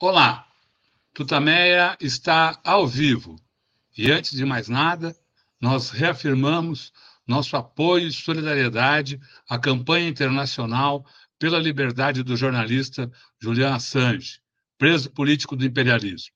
Olá, Tutameia está ao vivo e, antes de mais nada, nós reafirmamos nosso apoio e solidariedade à campanha internacional pela liberdade do jornalista Julian Assange, preso político do imperialismo.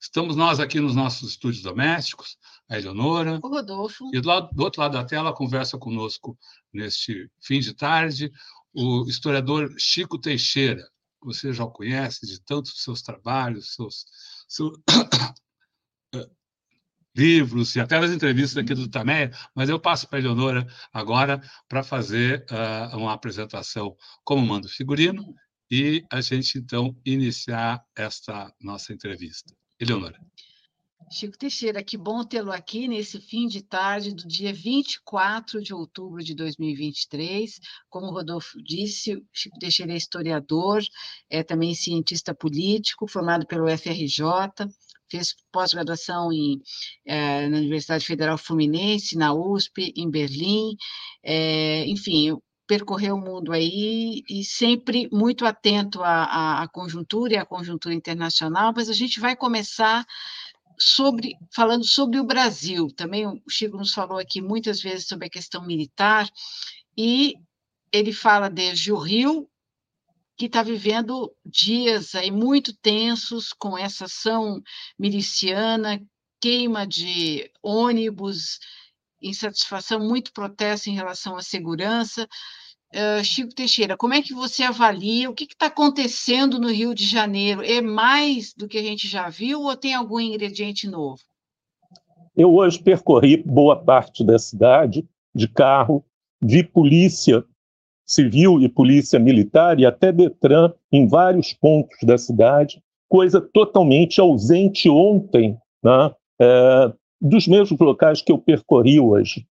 Estamos nós aqui nos nossos estúdios domésticos, a Eleonora. O Rodolfo. E do, lado, do outro lado da tela conversa conosco neste fim de tarde o historiador Chico Teixeira, você já conhece de tantos seus trabalhos, seus, seus livros e até as entrevistas aqui do Tameia, mas eu passo para a Eleonora agora para fazer uh, uma apresentação como mando figurino e a gente, então, iniciar esta nossa entrevista. Eleonora. Chico Teixeira, que bom tê-lo aqui nesse fim de tarde do dia 24 de outubro de 2023. Como o Rodolfo disse, Chico Teixeira é historiador, é também cientista político, formado pelo FRJ, fez pós-graduação é, na Universidade Federal Fluminense, na USP, em Berlim, é, enfim, percorreu o mundo aí e sempre muito atento à, à, conjuntura e à conjuntura internacional, mas a gente vai começar sobre falando sobre o Brasil. Também o Chico nos falou aqui muitas vezes sobre a questão militar e ele fala desde o Rio que está vivendo dias aí muito tensos com essa ação miliciana, queima de ônibus, insatisfação, muito protesto em relação à segurança. Uh, Chico Teixeira, como é que você avalia o que está acontecendo no Rio de Janeiro? É mais do que a gente já viu ou tem algum ingrediente novo? Eu hoje percorri boa parte da cidade de carro, vi polícia civil e polícia militar e até Detran em vários pontos da cidade, coisa totalmente ausente ontem né, é, dos mesmos locais que eu percorri hoje.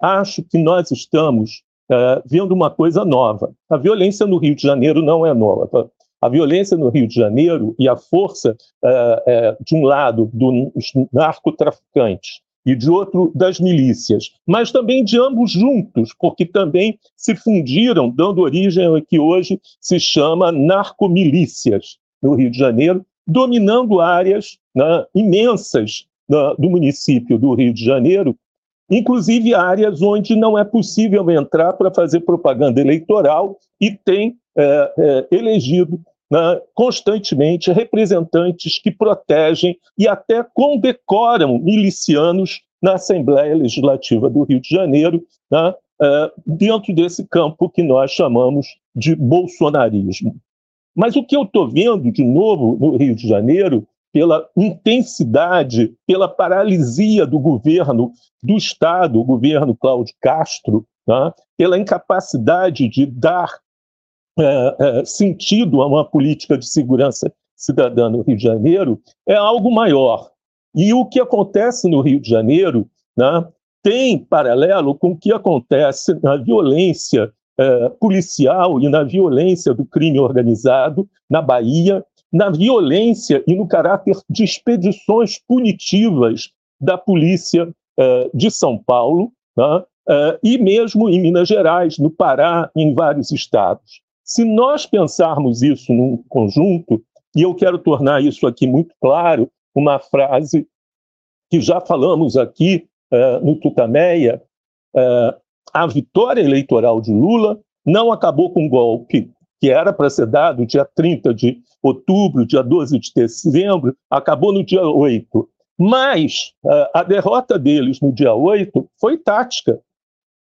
Acho que nós estamos uh, vendo uma coisa nova. A violência no Rio de Janeiro não é nova. A violência no Rio de Janeiro e a força, uh, uh, de um lado, dos narcotraficantes e de outro, das milícias, mas também de ambos juntos, porque também se fundiram, dando origem ao que hoje se chama narcomilícias no Rio de Janeiro, dominando áreas né, imensas né, do município do Rio de Janeiro, inclusive áreas onde não é possível entrar para fazer propaganda eleitoral e tem é, é, elegido né, constantemente representantes que protegem e até condecoram milicianos na Assembleia Legislativa do Rio de Janeiro, né, é, dentro desse campo que nós chamamos de bolsonarismo. Mas o que eu estou vendo de novo no Rio de Janeiro pela intensidade, pela paralisia do governo do Estado, o governo Cláudio Castro, né, pela incapacidade de dar é, é, sentido a uma política de segurança cidadã no Rio de Janeiro, é algo maior. E o que acontece no Rio de Janeiro né, tem paralelo com o que acontece na violência é, policial e na violência do crime organizado na Bahia na violência e no caráter de expedições punitivas da polícia uh, de São Paulo, uh, e mesmo em Minas Gerais, no Pará, em vários estados. Se nós pensarmos isso num conjunto, e eu quero tornar isso aqui muito claro, uma frase que já falamos aqui uh, no Tutameia, a vitória eleitoral de Lula não acabou com o golpe que era para ser dado dia 30 de outubro, dia 12 de dezembro, acabou no dia 8. Mas uh, a derrota deles no dia 8 foi tática.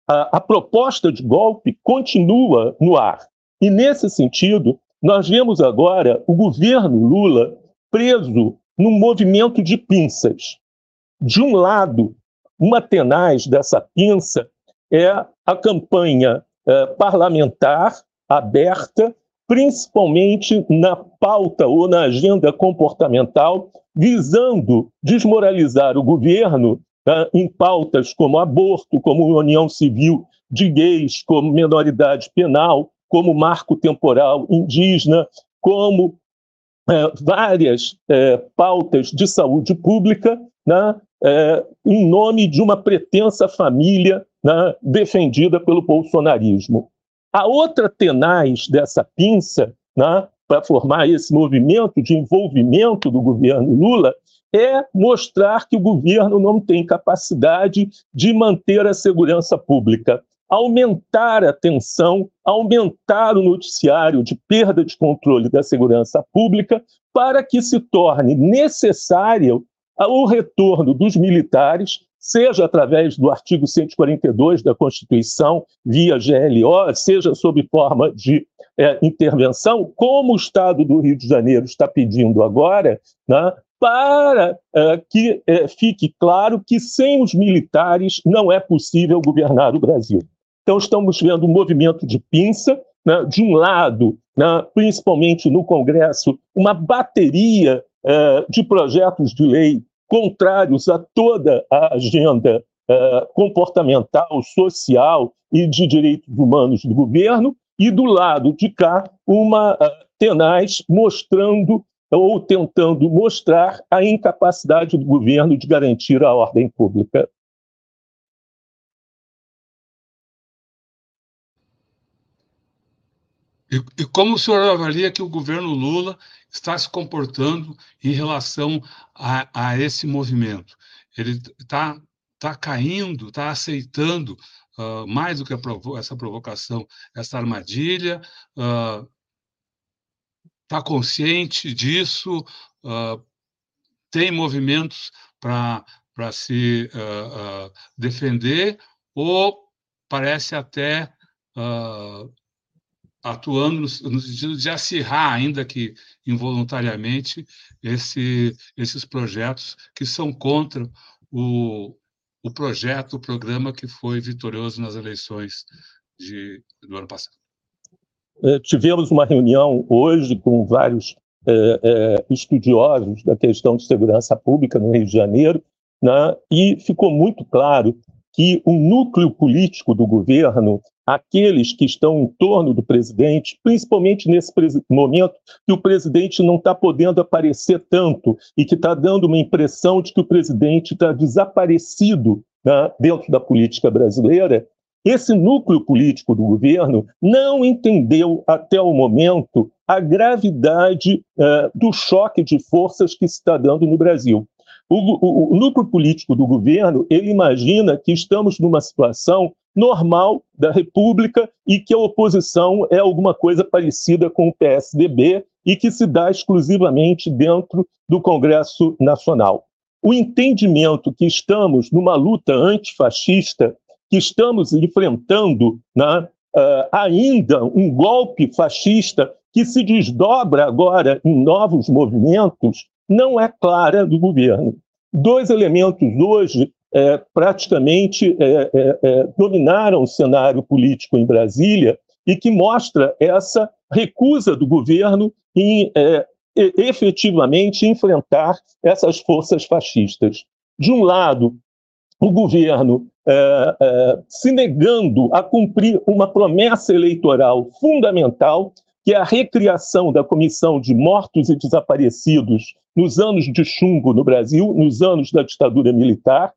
A, a proposta de golpe continua no ar. E, nesse sentido, nós vemos agora o governo Lula preso num movimento de pinças. De um lado, uma tenaz dessa pinça é a campanha eh, parlamentar aberta, principalmente na pauta ou na agenda comportamental, visando desmoralizar o governo tá, em pautas como aborto, como união civil de gays, como minoridade penal, como marco temporal indígena, como é, várias é, pautas de saúde pública, né, é, em nome de uma pretensa família né, defendida pelo bolsonarismo. A outra tenaz dessa pinça né, para formar esse movimento de envolvimento do governo Lula é mostrar que o governo não tem capacidade de manter a segurança pública, aumentar a tensão, aumentar o noticiário de perda de controle da segurança pública, para que se torne necessário o retorno dos militares, seja através do artigo 142 da Constituição, via GLO, seja sob forma de é, intervenção, como o Estado do Rio de Janeiro está pedindo agora, né, para uh, que uh, fique claro que sem os militares não é possível governar o Brasil. Então, estamos vendo um movimento de pinça, né, de um lado, né, principalmente no Congresso, uma bateria uh, de projetos de lei contrários a toda a agenda comportamental, social e de direitos humanos do governo, e do lado de cá, uma tenaz mostrando ou tentando mostrar a incapacidade do governo de garantir a ordem pública. E, e, como o senhor avalia que o governo Lula está se comportando em relação a, a esse movimento? Ele está tá caindo, está aceitando uh, mais do que provo essa provocação, essa armadilha? Uh, está consciente disso, uh, tem movimentos para se uh, uh, defender, ou parece até atuando no, sentido de acirrar, ainda que involuntariamente, esse, esses projetos que são contra o, o projeto, o programa que foi vitorioso nas eleições de, do ano passado. Eh, tivemos uma reunião hoje com vários é, é, estudiosos da questão de segurança pública no Rio de Janeiro, né, e ficou muito claro que o núcleo político do governo, aqueles que estão em torno do presidente, principalmente nesse momento que o presidente não está podendo aparecer tanto e que está dando uma impressão de que o presidente está desaparecido né, dentro da política brasileira, esse núcleo político do governo não entendeu até o momento a gravidade uh, do choque de forças que se está dando no Brasil. O, o, o, núcleo político do governo ele imagina que estamos numa situação normal da República e que a oposição é alguma coisa parecida com o PSDB e que se dá exclusivamente dentro do Congresso Nacional. O entendimento que estamos numa luta antifascista que estamos enfrentando né, uh, ainda um golpe fascista que se desdobra agora em novos movimentos, não é clara do governo. Dois elementos hoje é, praticamente é, é, é dominaram o cenário político em Brasília e que mostra essa recusa do governo em é, efetivamente enfrentar essas forças fascistas. De um lado, o governo é, é, se negando a cumprir uma promessa eleitoral fundamental, que a recriação da Comissão de Mortos e Desaparecidos nos anos de chumbo no Brasil, nos anos da ditadura militar,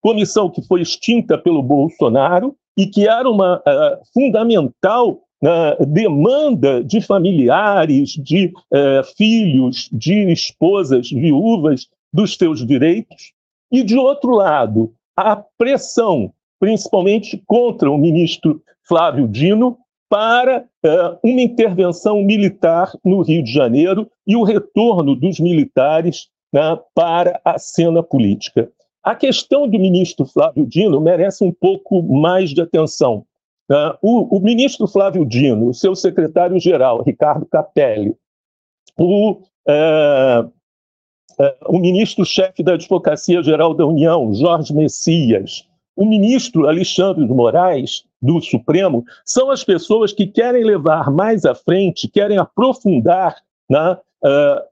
comissão que foi extinta pelo Bolsonaro e que era uma uh, fundamental uh, demanda de familiares, de uh, filhos, de esposas viúvas dos seus direitos. E, de outro lado, a pressão, principalmente contra o ministro Flávio Dino, para uh, uma intervenção militar no Rio de Janeiro e o retorno dos militares né, para a cena política. A questão do ministro Flávio Dino merece um pouco mais de atenção. Uh, o, o, ministro Flávio Dino, o seu secretário-geral, Ricardo Capelli, o uh, o ministro-chefe da Advocacia Geral da União, Jorge Messias, o ministro Alexandre de Moraes, do Supremo, são as pessoas que querem levar mais à frente, querem aprofundar né, uh,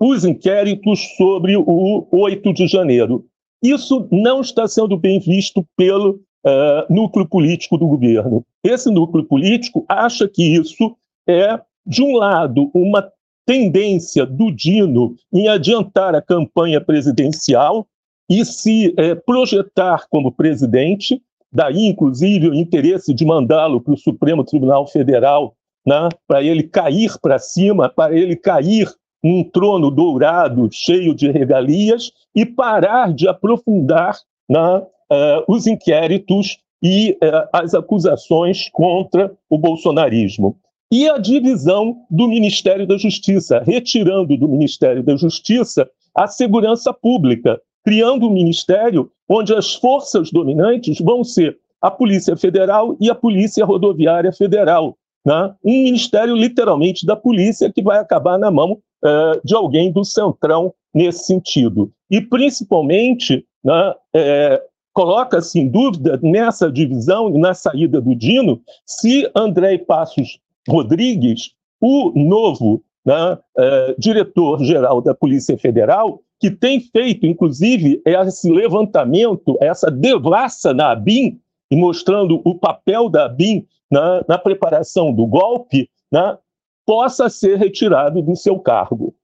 os inquéritos sobre o 8 de janeiro. Isso não está sendo bem visto pelo uh, núcleo político do governo. Esse núcleo político acha que isso é, de um lado, uma tendência do Dino em adiantar a campanha presidencial e se é, projetar como presidente, daí, inclusive, o interesse de mandá-lo para o Supremo Tribunal Federal né, para ele cair para cima, para ele cair num trono dourado cheio de regalias e parar de aprofundar né, uh, os inquéritos e uh, as acusações contra o bolsonarismo. E a divisão do Ministério da Justiça, retirando do Ministério da Justiça a segurança pública, criando um ministério onde as forças dominantes vão ser a Polícia Federal e a Polícia Rodoviária Federal. Né? Um ministério, literalmente, da polícia que vai acabar na mão uh, de alguém do centrão nesse sentido. E, principalmente, né, é, coloca-se em dúvida nessa divisão e na saída do Dino se André Passos Rodrigues, o novo né, é, diretor-geral da Polícia Federal, que tem feito, inclusive, esse levantamento, essa devassa na ABIN, mostrando o papel da ABIN na, na preparação do golpe, né, possa ser retirado do seu cargo.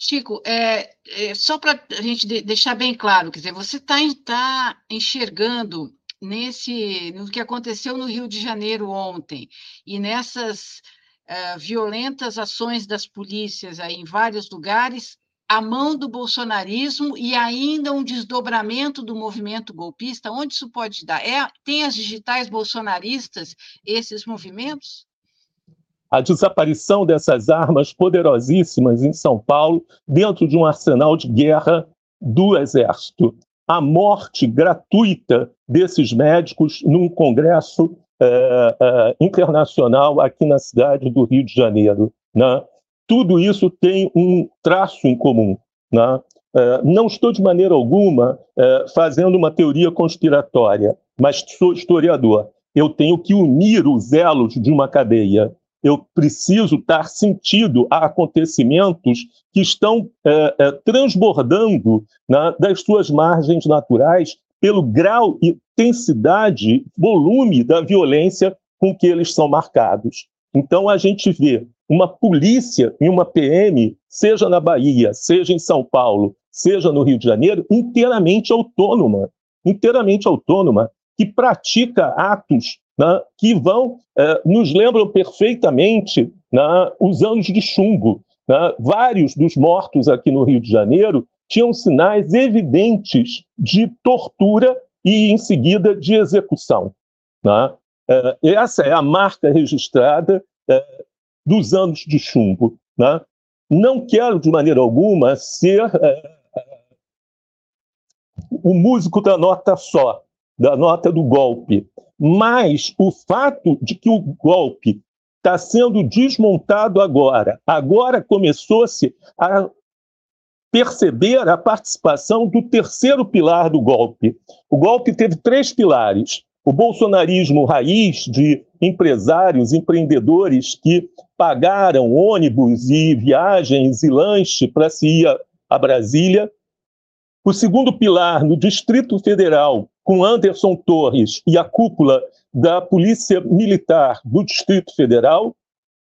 Chico, é, é só para a gente de, deixar bem claro, quer dizer, você está tá enxergando nesse no que aconteceu no Rio de Janeiro ontem e nessas uh, violentas ações das polícias aí em vários lugares a mão do bolsonarismo e ainda um desdobramento do movimento golpista? Onde isso pode dar? É, tem as digitais bolsonaristas esses movimentos? A desaparição dessas armas poderosíssimas em São Paulo, dentro de um arsenal de guerra do Exército. A morte gratuita desses médicos num congresso é, é, internacional aqui na cidade do Rio de Janeiro. Né? tudo isso tem um traço em comum. Né? É, não estou de maneira alguma fazendo uma teoria conspiratória, mas sou historiador. Eu tenho que unir os elos de uma cadeia. Eu preciso dar sentido a acontecimentos que estão é, é transbordando né, das suas margens naturais pelo grau, intensidade, volume da violência com que eles são marcados. Então, a gente vê uma polícia e uma PM, seja na Bahia, seja em São Paulo, seja no Rio de Janeiro, inteiramente autônoma, inteiramente autônoma, que pratica atos né, que vão, eh, nos lembram perfeitamente né, os anos de chumbo. Né? Vários dos mortos aqui no Rio de Janeiro tinham sinais evidentes de tortura e, em seguida, de execução. Né? Eh, essa é a marca registrada eh, dos anos de chumbo. Né? Não quero, de maneira alguma, ser é, o músico da nota só, da nota do golpe. Mas o fato de que o golpe está sendo desmontado agora, agora começou-se a perceber a participação do terceiro pilar do golpe. O golpe teve três pilares: o bolsonarismo raiz de empresários, empreendedores que pagaram ônibus e viagens e lanche para se ir a Brasília. O segundo pilar, no Distrito Federal, com Anderson Torres e a cúpula da Polícia Militar do Distrito Federal.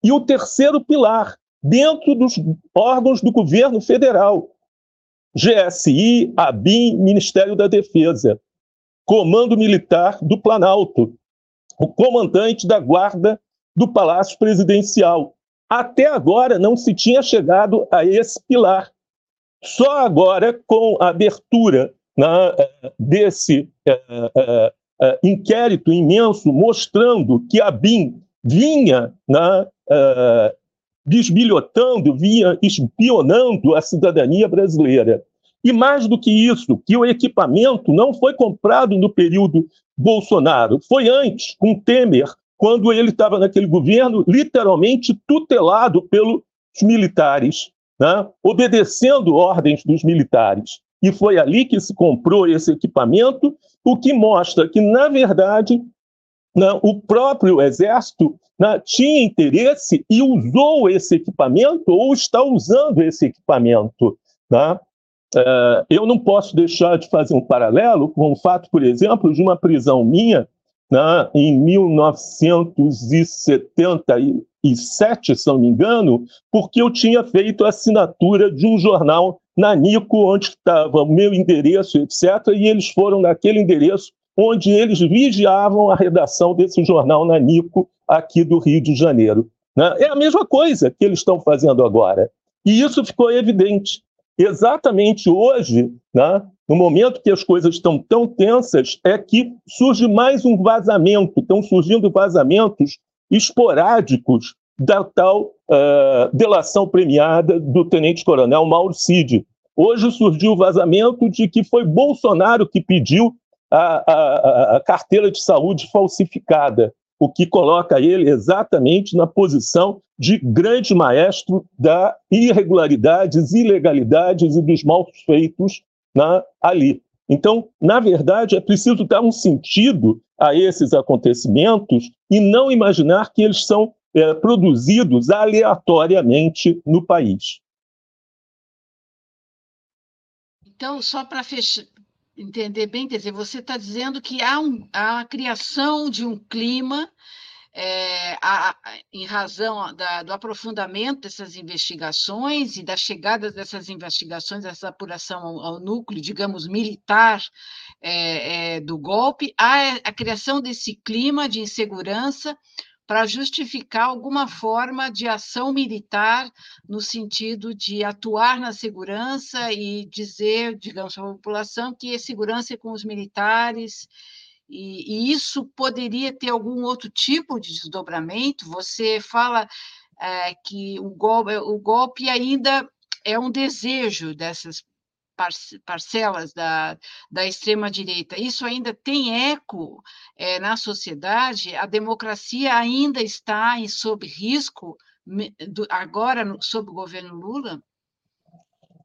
E o terceiro pilar, dentro dos órgãos do governo federal, GSI, ABIN, Ministério da Defesa, Comando Militar do Planalto, o comandante da Guarda do Palácio Presidencial. Até agora não se tinha chegado a esse pilar. Só agora, com a abertura né, desse é, é, é, inquérito imenso, mostrando que a BIM vinha né, desbilhotando, vinha espionando a cidadania brasileira. E mais do que isso, que o equipamento não foi comprado no período Bolsonaro, foi antes, com Temer, quando ele estava naquele governo, literalmente tutelado pelos militares, né? obedecendo ordens dos militares. E foi ali que se comprou esse equipamento, o que mostra que, na verdade, né, o próprio Exército né, tinha interesse e usou esse equipamento ou está usando esse equipamento. Né? É, eu não posso deixar de fazer um paralelo com o fato, por exemplo, de uma prisão minha né, em 1977, se não me engano, porque eu tinha feito a assinatura de um jornal Nanico, onde estava o meu endereço, etc., e eles foram naquele endereço onde eles vigiavam a redação desse jornal Nanico aqui do Rio de Janeiro. Né? É a mesma coisa que eles estão fazendo agora. E isso ficou evidente. Exatamente hoje, né, no momento que as coisas estão tão tensas, é que surge mais um vazamento, estão surgindo vazamentos esporádicos da tal uh, delação premiada do tenente-coronel Mauro Cid. Hoje surgiu o vazamento de que foi Bolsonaro que pediu a, a, a carteira de saúde falsificada, o que coloca ele exatamente na posição de grande maestro da irregularidades, ilegalidades e dos maus feitos na, ali. Então, na verdade, é preciso dar um sentido a esses acontecimentos e não imaginar que eles são é, produzidos aleatoriamente no país. Então, só para entender bem, quer dizer, você está dizendo que há, um, há a criação de um clima é, a, em razão da, do aprofundamento dessas investigações e da chegada dessas investigações, dessa apuração ao, ao núcleo, digamos, militar é, é, do golpe, há a criação desse clima de insegurança para justificar alguma forma de ação militar no sentido de atuar na segurança e dizer, digamos, à população que a segurança é com os militares e, e, isso poderia ter algum outro tipo de desdobramento? Você fala é, que o golpe, o golpe ainda é um desejo dessas parcelas da, da extrema-direita. Isso ainda tem eco é, na sociedade? A democracia ainda está em, sob risco, agora sob o governo Lula?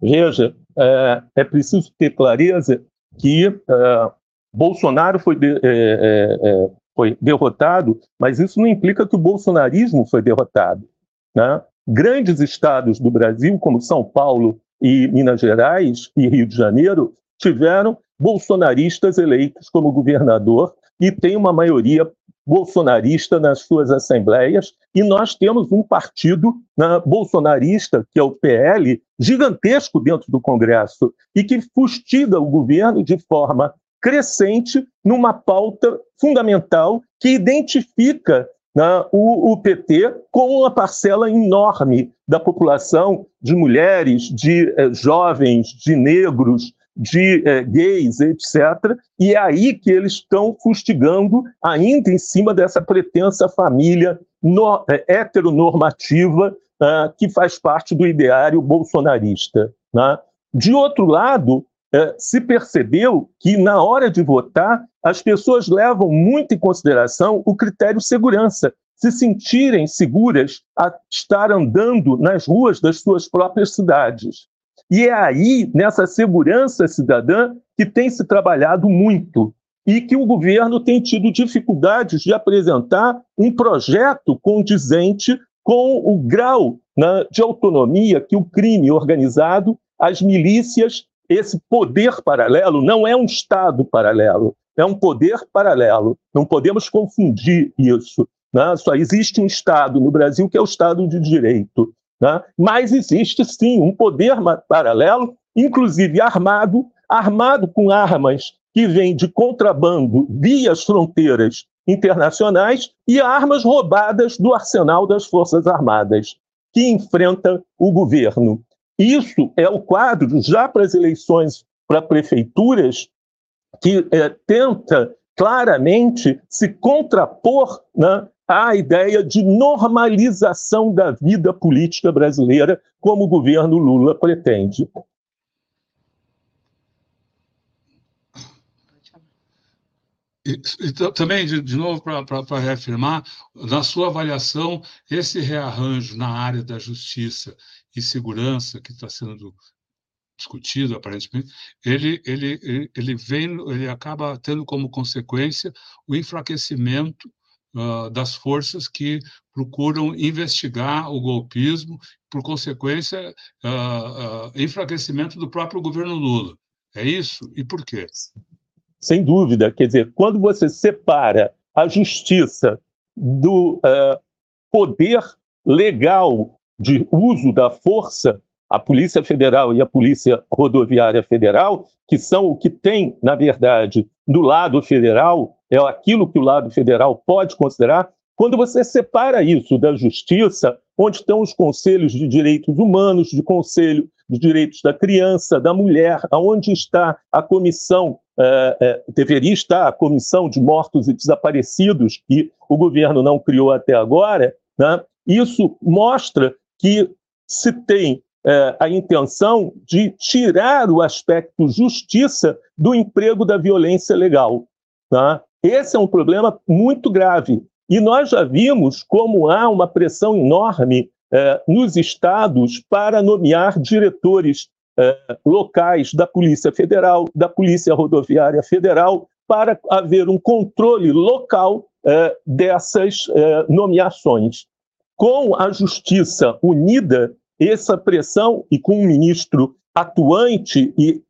Veja, é, é preciso ter clareza que é, Bolsonaro foi, de, é, é, é, foi derrotado, mas isso não implica que o bolsonarismo foi derrotado. Né? Grandes estados do Brasil, como São Paulo e Minas Gerais e Rio de Janeiro, tiveram bolsonaristas eleitos como governador e tem uma maioria bolsonarista nas suas assembleias, e nós temos um partido né, bolsonarista, que é o PL, gigantesco dentro do Congresso, e que fustiga o governo de forma crescente numa pauta fundamental que identifica né, o, o, PT com uma parcela enorme da população de mulheres, de eh, jovens, de negros, de eh, gays, etc. E é aí que eles estão fustigando, ainda em cima dessa pretensa família no, eh, heteronormativa uh, que faz parte do ideário bolsonarista. Né? De outro lado, é, se percebeu que, na hora de votar, as pessoas levam muito em consideração o critério segurança, se sentirem seguras a estar andando nas ruas das suas próprias cidades. E é aí, nessa segurança cidadã, que tem se trabalhado muito e que o governo tem tido dificuldades de apresentar um projeto condizente com o grau né, de autonomia que o crime organizado, as milícias esse poder paralelo não é um Estado paralelo, é um poder paralelo. Não podemos confundir isso. Né? Só existe um Estado no Brasil que é o Estado de Direito. Né? Mas existe sim um poder paralelo, inclusive armado, armado com armas que vêm de contrabando via as fronteiras internacionais e armas roubadas do arsenal das Forças Armadas, que enfrenta o governo. Isso é o quadro, já para as eleições para prefeituras, que é, tenta claramente se contrapor né, à ideia de normalização da vida política brasileira, como o governo Lula pretende. E, também, de, de novo, para reafirmar, na sua avaliação, esse rearranjo na área da justiça e segurança que está sendo discutido aparentemente, ele ele ele vem ele acaba tendo como consequência o enfraquecimento uh, das forças que procuram investigar o golpismo, por consequência uh, uh, enfraquecimento do próprio governo Lula. É isso? E por quê? Sem dúvida, quer dizer, quando você separa a justiça do poder legal de uso da força, a Polícia Federal e a Polícia Rodoviária Federal, que são o que tem, na verdade, do lado federal, é aquilo que o lado federal pode considerar, quando você separa isso da justiça, onde estão os conselhos de direitos humanos, de conselho de direitos da criança, da mulher, aonde está a comissão, é, é, deveria estar a comissão de mortos e desaparecidos, que o governo não criou até agora, né? isso mostra que se tem é, a intenção de tirar o aspecto justiça do emprego da violência legal. Tá? Esse é um problema muito grave. E nós já vimos como há uma pressão enorme é, nos estados para nomear diretores é, locais da Polícia Federal, da Polícia Rodoviária Federal, para haver um controle local é, dessas nomeações. Com a Justiça unida, essa pressão, e com um ministro atuante e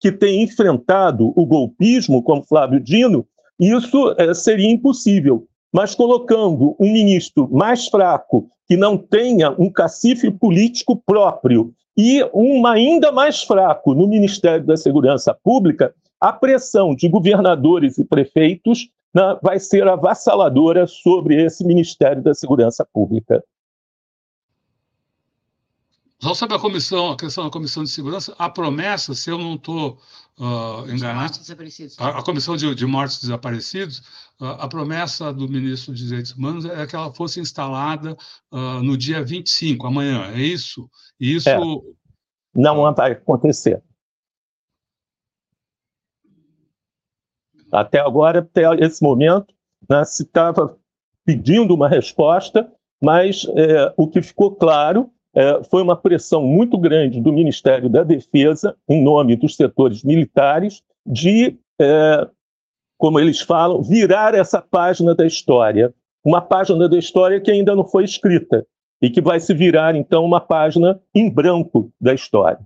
que tem enfrentado o golpismo, como Flávio Dino, isso é, seria impossível. Mas colocando um ministro mais fraco, que não tenha um cacife político próprio, e um ainda mais fraco no Ministério da Segurança Pública, a pressão de governadores e prefeitos né, vai ser avassaladora sobre esse Ministério da Segurança Pública. Só sobre a comissão, a questão da comissão de segurança, a promessa, se eu não estou uh, enganado, a, a, comissão de, de mortos desaparecidos, uh, a promessa do ministro dos Direitos Humanos é que ela fosse instalada uh, no dia 25, amanhã, é isso? E isso. É. Não vai acontecer. Até agora, até esse momento, né, se estava pedindo uma resposta, mas é, o que ficou claro é, foi uma pressão muito grande do Ministério da Defesa, em nome dos setores militares, de, é, como eles falam, virar essa página da história. Uma página da história que ainda não foi escrita e que vai se virar, então, uma página em branco da história.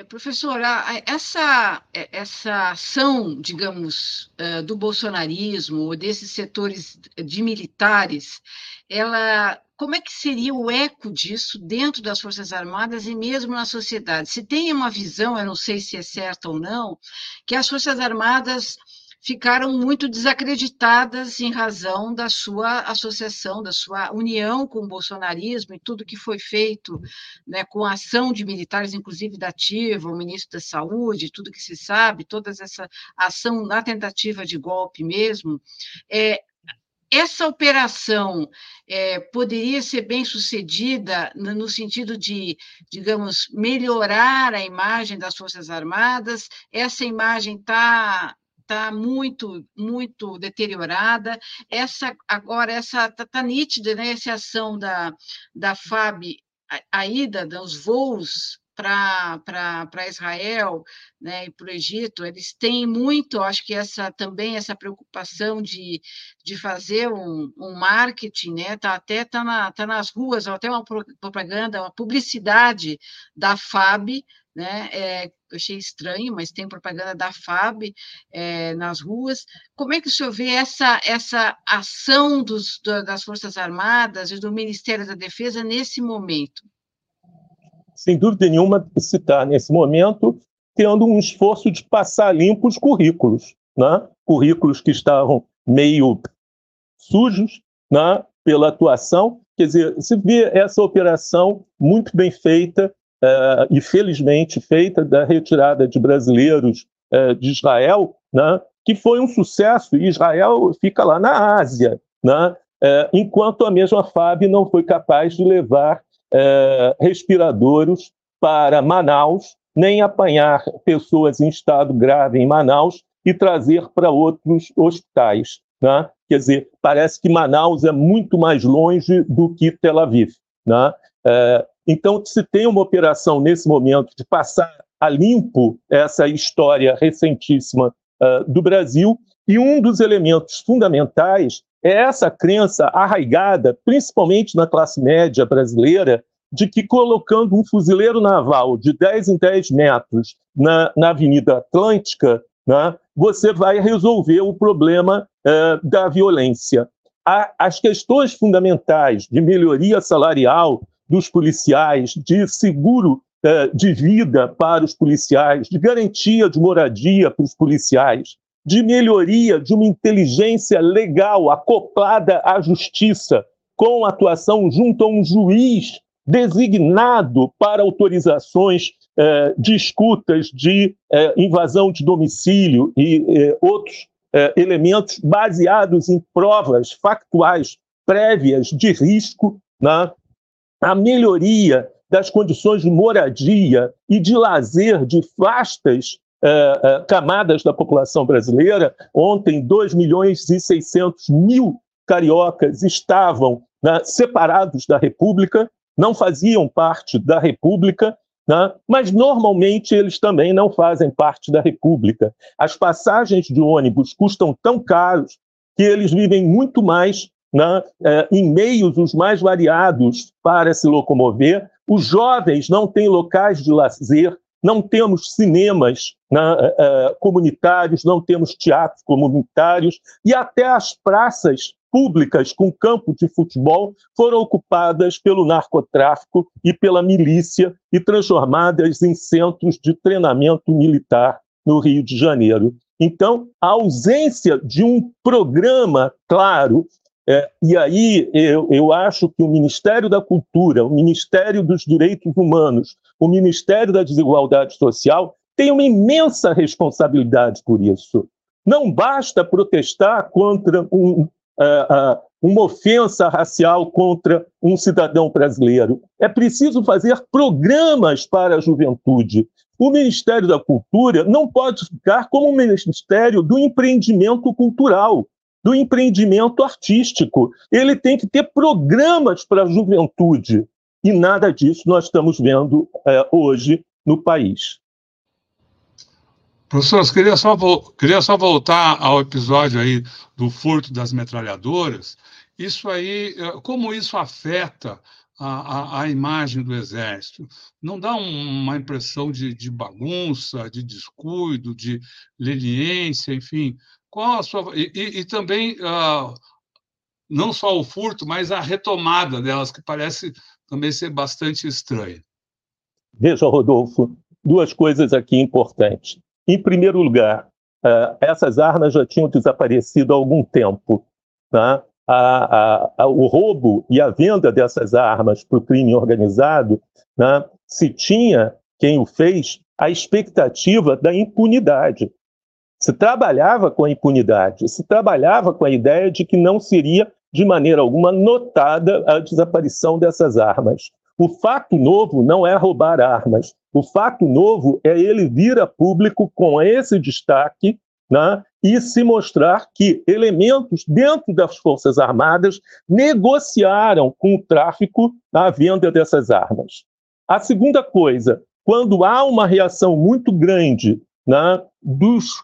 É, professor, essa, essa ação, digamos, é, do bolsonarismo, ou desses setores de militares, ela como é que seria o eco disso dentro das Forças Armadas e mesmo na sociedade? Se tem uma visão, eu não sei se é certa ou não, que as Forças Armadas ficaram muito desacreditadas em razão da sua associação, da sua união com o bolsonarismo e tudo que foi feito né, com a ação de militares, inclusive da ativa, o ministro da Saúde, tudo que se sabe, toda essa ação na tentativa de golpe mesmo, é, essa operação é, poderia ser bem sucedida no sentido de, digamos, melhorar a imagem das Forças Armadas. Essa imagem está tá muito muito deteriorada. Essa agora essa tá, tá nítida, né? Essa ação da da FAB a, a ida dos voos para Israel né, e para o Egito, eles têm muito, acho que essa também essa preocupação de, de fazer um, um marketing, né? Tá até tá, na, tá nas ruas, até uma propaganda, uma publicidade da FAB, né? É, eu achei estranho, mas tem propaganda da FAB é, nas ruas. Como é que o senhor vê essa, essa ação dos, das Forças Armadas e do Ministério da Defesa nesse momento? Sem dúvida nenhuma, está, nesse momento, tendo um esforço de passar limpo os currículos. Né? Currículos que estavam meio sujos né? pela atuação. Quer dizer, se vê essa operação muito bem feita uh, e felizmente feita da retirada de brasileiros uh, de Israel, né? que foi um sucesso, e Israel fica lá na Ásia, né? Uh, enquanto a mesma FAB não foi capaz de levar é, respiradores para Manaus, nem apanhar pessoas em estado grave em Manaus e trazer para outros hospitais. Né? Quer dizer, parece que Manaus é muito mais longe do que Tel Aviv. Né? É, então, se tem uma operação nesse momento de passar a limpo essa história recentíssima uh, do Brasil, e um dos elementos fundamentais essa crença arraigada, principalmente na classe média brasileira, de que colocando um fuzileiro naval de 10 em 10 metros na, na Avenida Atlântica, né, você vai resolver o problema eh, da violência. A, as questões fundamentais de melhoria salarial, dos policiais, de seguro eh, de vida para os policiais, de garantia de moradia para os policiais, de melhoria de uma inteligência legal acoplada à justiça, com atuação junto a um juiz designado para autorizações eh, de escutas, de eh, invasão de domicílio e eh, outros eh, elementos baseados em provas factuais prévias de risco, né? a melhoria das condições de moradia e de lazer de vastas eh, eh, camadas da população brasileira. Ontem, 2 milhões e 600 mil cariocas estavam né, separados da República, não faziam parte da República, né, mas normalmente eles também não fazem parte da República. As passagens de ônibus custam tão caros que eles vivem muito mais né, é, em meios os mais variados para se locomover. Os jovens não têm locais de lazer, não temos cinemas né, é, é, comunitários, não temos teatros comunitários, e até as praças públicas com campo de futebol foram ocupadas pelo narcotráfico e pela milícia e transformadas em centros de treinamento militar no Rio de Janeiro. Então, a ausência de um programa claro é, e aí eu, eu acho que o Ministério da Cultura, o Ministério dos Direitos Humanos, o Ministério da Desigualdade Social tem uma imensa responsabilidade por isso. Não basta protestar contra um, uh, uh, uma ofensa racial contra um cidadão brasileiro. É preciso fazer programas para a juventude. O Ministério da Cultura não pode ficar como o Ministério do Empreendimento Cultural do empreendimento artístico. Ele tem que ter programas para a juventude. E nada disso nós estamos vendo é, hoje no país. Professor, queria só, queria só voltar ao episódio aí do furto das metralhadoras. Isso aí, é, como isso afeta a, a, a imagem do Exército? Não dá um, uma impressão de, de, bagunça, de descuido, de leniência, enfim? Qual a sua. E, e, e também, uh, não só o furto, mas a retomada delas, que parece também ser bastante estranha. Veja, Rodolfo, duas coisas aqui importantes. Em primeiro lugar, uh, essas armas já tinham desaparecido há algum tempo. Tá? A, a, a, o roubo e a venda dessas armas para o crime organizado, né, se tinha quem o fez a expectativa da impunidade. Se trabalhava com a impunidade, se trabalhava com a ideia de que não seria, de maneira alguma, notada a desaparição dessas armas. O fato novo não é roubar armas. O fato novo é ele vir a público com esse destaque né, e se mostrar que elementos dentro das Forças Armadas negociaram com o tráfico a venda dessas armas. A segunda coisa, quando há uma reação muito grande né, dos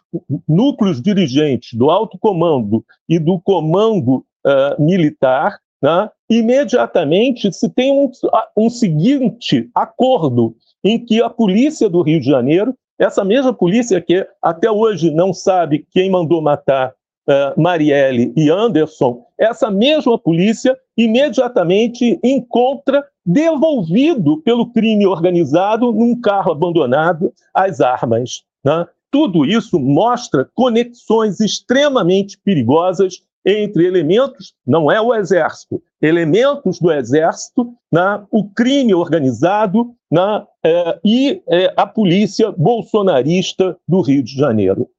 núcleos dirigentes, do alto comando e do comando uh, militar, né, imediatamente se tem um, um seguinte acordo em que a polícia do Rio de Janeiro, essa mesma polícia que até hoje não sabe quem mandou matar uh, Marielle e Anderson, essa mesma polícia imediatamente encontra devolvido pelo crime organizado num carro abandonado as armas. Né? Tudo isso mostra conexões extremamente perigosas entre elementos, não é o exército, elementos do exército, né, o crime organizado né, é, e é, a polícia bolsonarista do Rio de Janeiro.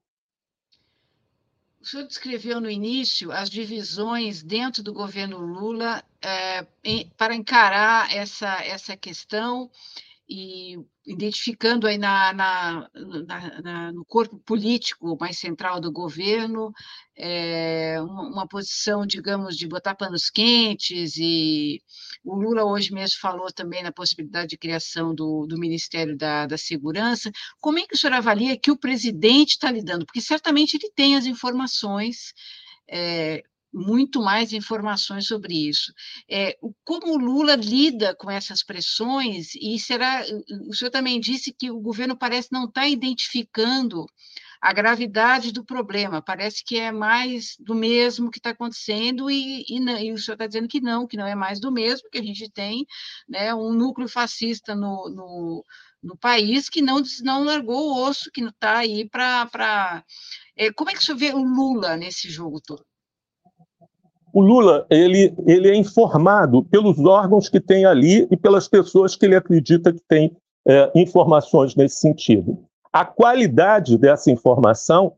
O senhor descreveu no início as divisões dentro do governo Lula é, em, para encarar essa, essa questão e identificando aí na, na, na, na, no corpo político mais central do governo é, uma, uma, posição, digamos, de botar panos quentes, e o Lula hoje mesmo falou também na possibilidade de criação do, do Ministério da, da Segurança. Como é que o senhor avalia que o presidente está lidando? Porque certamente ele tem as informações. É, muito mais informações sobre isso. É, como o Lula lida com essas pressões, e será. O senhor também disse que o governo parece não estar tá identificando a gravidade do problema. Parece que é mais do mesmo que está acontecendo, e, e, e, o senhor está dizendo que não, que não é mais do mesmo, que a gente tem né, um núcleo fascista no, no, no país que não, não largou o osso, que está aí para. É, como é que o senhor vê o Lula nesse jogo todo? O Lula ele, ele é informado pelos órgãos que tem ali e pelas pessoas que ele acredita que tem é, informações nesse sentido. A qualidade dessa informação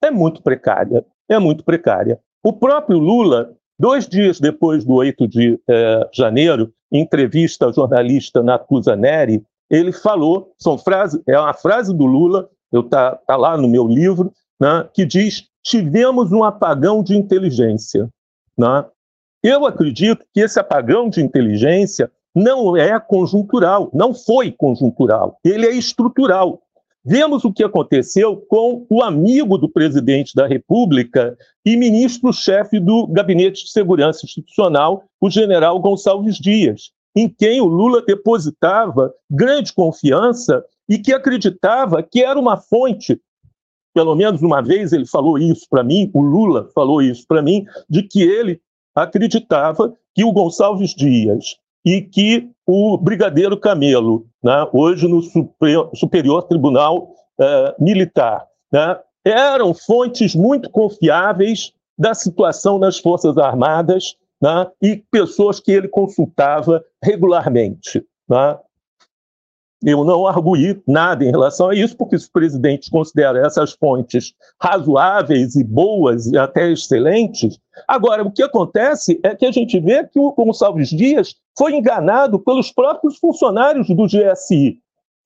é muito precária, é muito precária. O próprio Lula, dois dias depois do 8 de é, janeiro, em entrevista ao jornalista Natuza Neri, ele falou, são é uma frase do Lula, está tá lá no meu livro, né, que diz: tivemos um apagão de inteligência. Né? Eu acredito que esse apagão de inteligência não é conjuntural, não foi conjuntural, ele é estrutural. Vemos o que aconteceu com o amigo do presidente da República e ministro-chefe do Gabinete de Segurança Institucional, o general Gonçalves Dias, em quem o Lula depositava grande confiança e que acreditava que era uma fonte pelo menos uma vez ele falou isso para mim, o Lula falou isso para mim, de que ele acreditava que o Gonçalves Dias e que o Brigadeiro Camelo, né, hoje no Superior Tribunal uh, Militar, né, eram fontes muito confiáveis da situação nas Forças Armadas né, e pessoas que ele consultava regularmente. Né. Eu não arguí nada em relação a isso, porque se o presidente considera essas fontes razoáveis e boas e até excelentes, agora o que acontece é que a gente vê que o Gonçalves Dias foi enganado pelos próprios funcionários do GSI.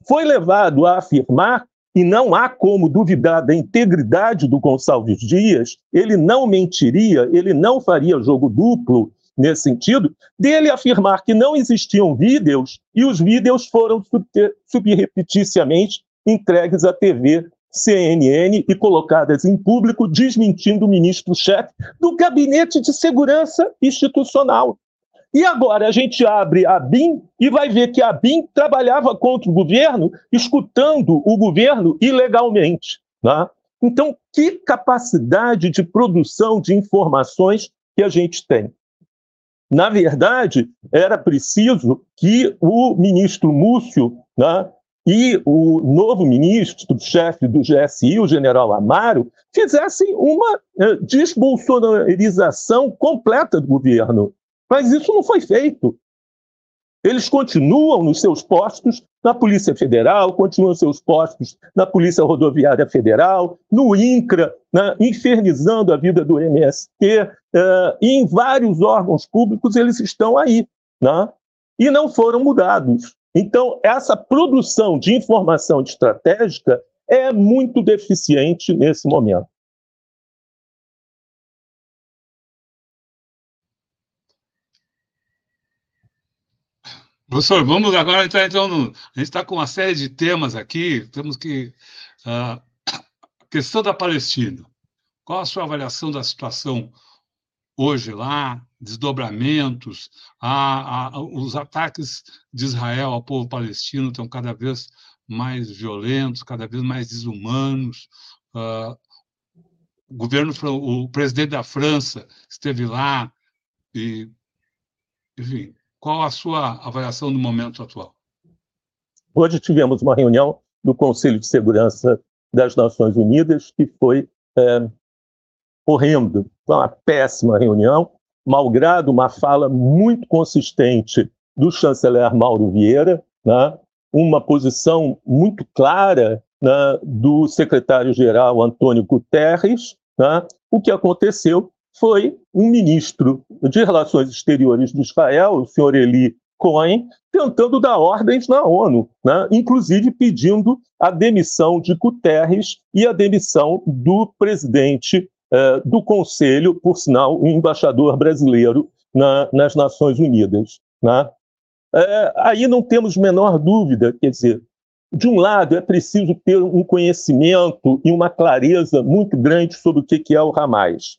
Foi levado a afirmar, e não há como duvidar da integridade do Gonçalves Dias, ele não mentiria, ele não faria jogo duplo, nesse sentido, dele afirmar que não existiam vídeos e os vídeos foram subrepeticiamente entregues à TV CNN e colocadas em público, desmentindo o ministro-chefe do Gabinete de Segurança Institucional. E agora a gente abre a BIM e vai ver que a BIM trabalhava contra o governo, escutando o governo ilegalmente. Né? Então, que capacidade de produção de informações que a gente tem? Na verdade, era preciso que o ministro Múcio né, e o novo ministro, chefe do GSI, o general Amaro, fizessem uma eh, desbolsonarização completa do governo. Mas isso não foi feito. Eles continuam nos seus postos na Polícia Federal, continuam nos seus postos na Polícia Rodoviária Federal, no INCRA, né, infernizando a vida do MST, uh, e em vários órgãos públicos eles estão aí, né, e não foram mudados. Então, essa produção de informação estratégica é muito deficiente nesse momento. Professor, vamos agora entrar então no. A gente está com uma série de temas aqui. Temos que. Uh, a questão da Palestina. Qual a sua avaliação da situação hoje lá? Desdobramentos, a, a, os ataques de Israel ao povo palestino estão cada vez mais violentos, cada vez mais desumanos. Uh, o governo, o presidente da França esteve lá e, enfim, qual a sua avaliação do momento atual? Hoje tivemos uma reunião do Conselho de Segurança das Nações Unidas que foi é, horrendo, foi uma péssima reunião, malgrado uma fala muito consistente do chanceler Mauro Vieira, né, uma posição muito clara né, do secretário-geral Antônio Guterres, né, o que aconteceu foi um ministro de Relações Exteriores de Israel, o senhor Eli Cohen, tentando dar ordens na ONU, né? inclusive pedindo a demissão de Guterres e a demissão do presidente eh, do Conselho, por sinal, o embaixador brasileiro na, nas Nações Unidas. Né? Eh, aí não temos menor dúvida, quer dizer, de um lado é preciso ter um conhecimento e uma clareza muito grande sobre o que é o Hamas.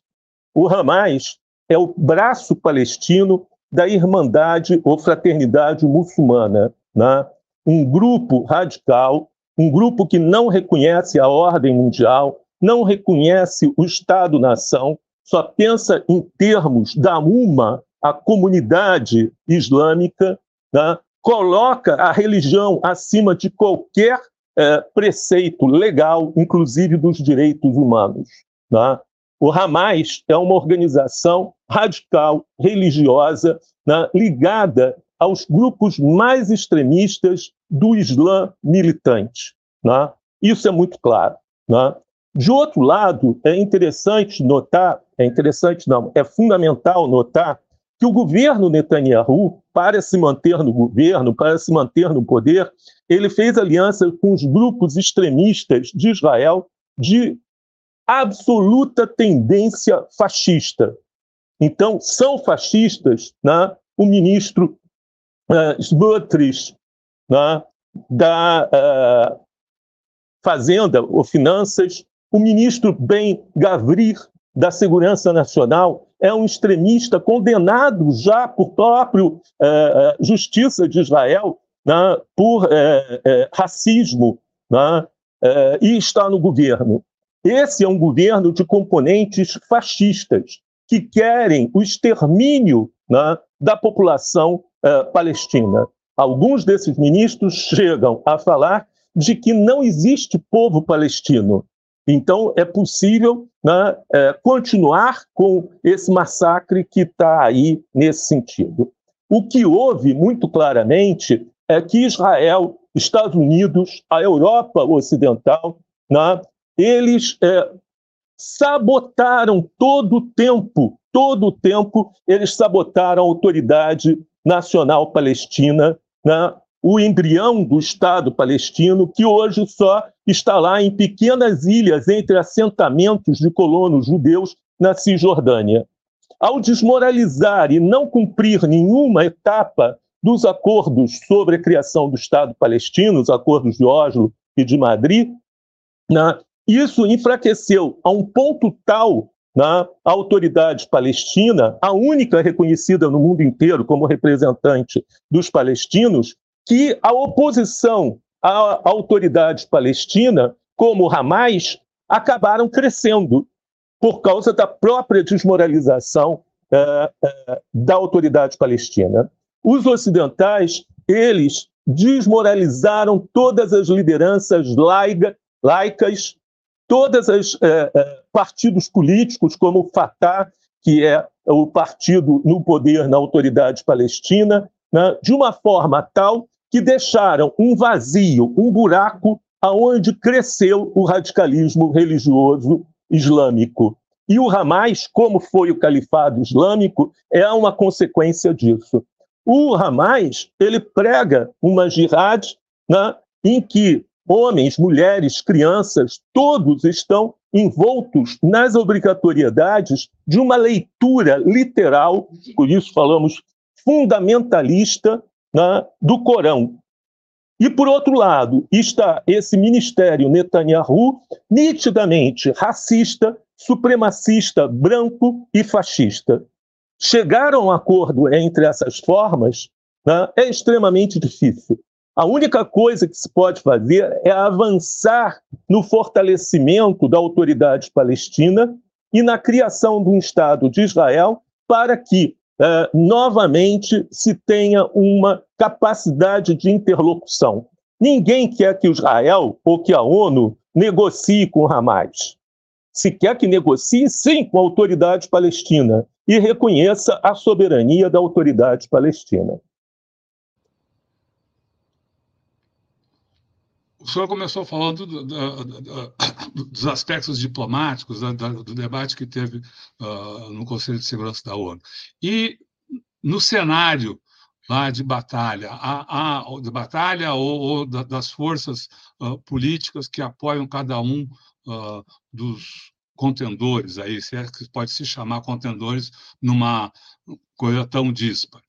O Hamas é o braço palestino da Irmandade ou Fraternidade Muçulmana, né? um grupo radical um grupo que não reconhece a ordem mundial, não reconhece o Estado-nação, só pensa em termos da UMA, a comunidade islâmica, né? coloca a religião acima de qualquer é, preceito legal, inclusive dos direitos humanos. Né? O Hamas é uma organização radical, religiosa, né? ligada aos grupos mais extremistas do Islã militante. Né? Isso é muito claro. Né? De outro lado, é interessante notar, é interessante não, é fundamental notar que o governo Netanyahu, para se manter no governo, para se manter no poder, ele fez aliança com os grupos extremistas de Israel de absoluta tendência fascista. Então, são fascistas né, o ministro uh, né, da uh, Fazenda ou Finanças, o ministro Ben Gavrir, da Segurança Nacional, é um extremista condenado já por próprio uh, Justiça de Israel né, por racismo né, e está no governo. Esse é um governo de componentes fascistas que querem o extermínio né, da população uh, palestina. Alguns desses ministros chegam a falar de que não existe povo palestino. Então, é possível né, é, continuar com esse massacre que está aí nesse sentido. O que houve muito claramente é que Israel, Estados Unidos, a Europa Ocidental, né, eles é, sabotaram todo o tempo, todo o tempo, eles sabotaram a autoridade nacional palestina, né? o embrião do Estado palestino, que hoje só está lá em pequenas ilhas entre assentamentos de colonos judeus na Cisjordânia. Ao desmoralizar e não cumprir nenhuma etapa dos acordos sobre a criação do Estado palestino, os acordos de Oslo e de Madrid, né, isso enfraqueceu a um ponto tal na autoridade palestina, a única reconhecida no mundo inteiro como representante dos palestinos, que a oposição à autoridade palestina, como Hamas, acabaram crescendo por causa da própria desmoralização uh, uh, da autoridade palestina. Os ocidentais, eles desmoralizaram todas as lideranças laica, laicas todos os é, é, partidos políticos, como o Fatah, que é o partido no poder na autoridade palestina, né, de uma forma tal que deixaram um vazio, um buraco, aonde cresceu o radicalismo religioso islâmico. E o Hamas, como foi o califado islâmico, é uma consequência disso. O Hamas ele prega uma jihad né, em que homens, mulheres, crianças, todos estão envoltos nas obrigatoriedades de uma leitura literal, por isso falamos fundamentalista, né, do Corão. E, por outro lado, está esse ministério Netanyahu, nitidamente racista, supremacista, branco e fascista. Chegar a um acordo entre essas formas né, é extremamente difícil. A única coisa que se pode fazer é avançar no fortalecimento da autoridade palestina e na criação de um Estado de Israel para que, eh, novamente, se tenha uma capacidade de interlocução. Ninguém quer que Israel ou que a ONU negocie com Hamas. Se quer que negocie, sim, com a autoridade palestina e reconheça a soberania da autoridade palestina. O senhor começou falando do, do, do, dos aspectos diplomáticos do debate que teve uh, no Conselho de Segurança da ONU. E no cenário lá de batalha, a, a, de batalha ou, ou das forças uh, políticas que apoiam cada um uh, dos contendores, aí, se é que pode se chamar contendores numa coisa tão dispara.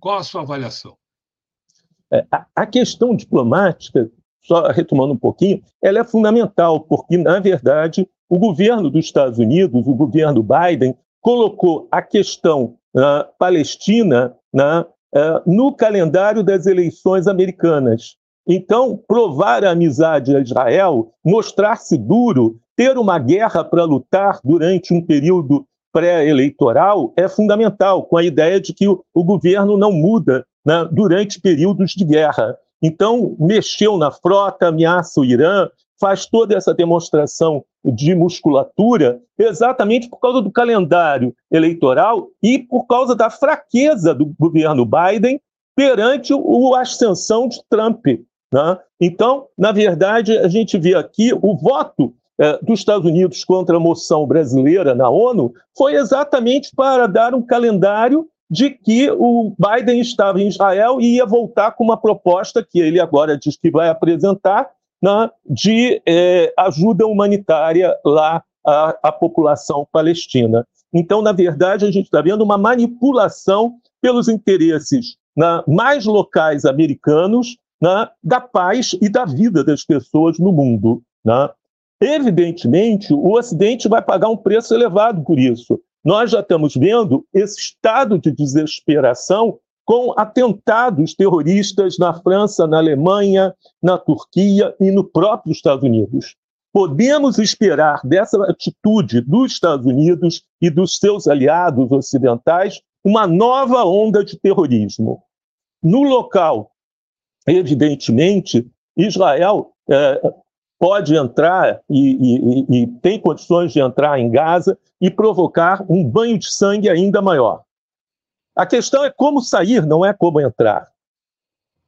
qual a sua avaliação? É, a questão diplomática só retomando um pouquinho, ela é fundamental, porque, na verdade, o governo dos Estados Unidos, o governo Biden, colocou a questão uh, palestina uh, no calendário das eleições americanas. Então, provar a amizade a Israel, mostrar-se duro, ter uma guerra para lutar durante um período pré-eleitoral é fundamental, com a ideia de que o, o governo não muda né, durante períodos de guerra. Então, mexeu na frota, ameaça o Irã, faz toda essa demonstração de musculatura exatamente por causa do calendário eleitoral e por causa da fraqueza do governo Biden perante a ascensão de Trump. Né? Então, na verdade, a gente vê aqui o voto é, dos Estados Unidos contra a moção brasileira na ONU foi exatamente para dar um calendário de que o Biden estava em Israel e ia voltar com uma proposta que ele agora diz que vai apresentar né, de é, ajuda humanitária lá à, à, população palestina. Então, na verdade, a gente está vendo uma manipulação pelos interesses né, mais locais americanos né, da paz e da vida das pessoas no mundo. Né? Evidentemente, o Ocidente vai pagar um preço elevado por isso. Nós já estamos vendo esse estado de desesperação com atentados terroristas na França, na Alemanha, na Turquia e no próprio Estados Unidos. Podemos esperar dessa atitude dos Estados Unidos e dos seus aliados ocidentais uma nova onda de terrorismo. No local, evidentemente, Israel é, pode entrar e, e, e, tem condições de entrar em Gaza e provocar um banho de sangue ainda maior. A questão é como sair, não é como entrar.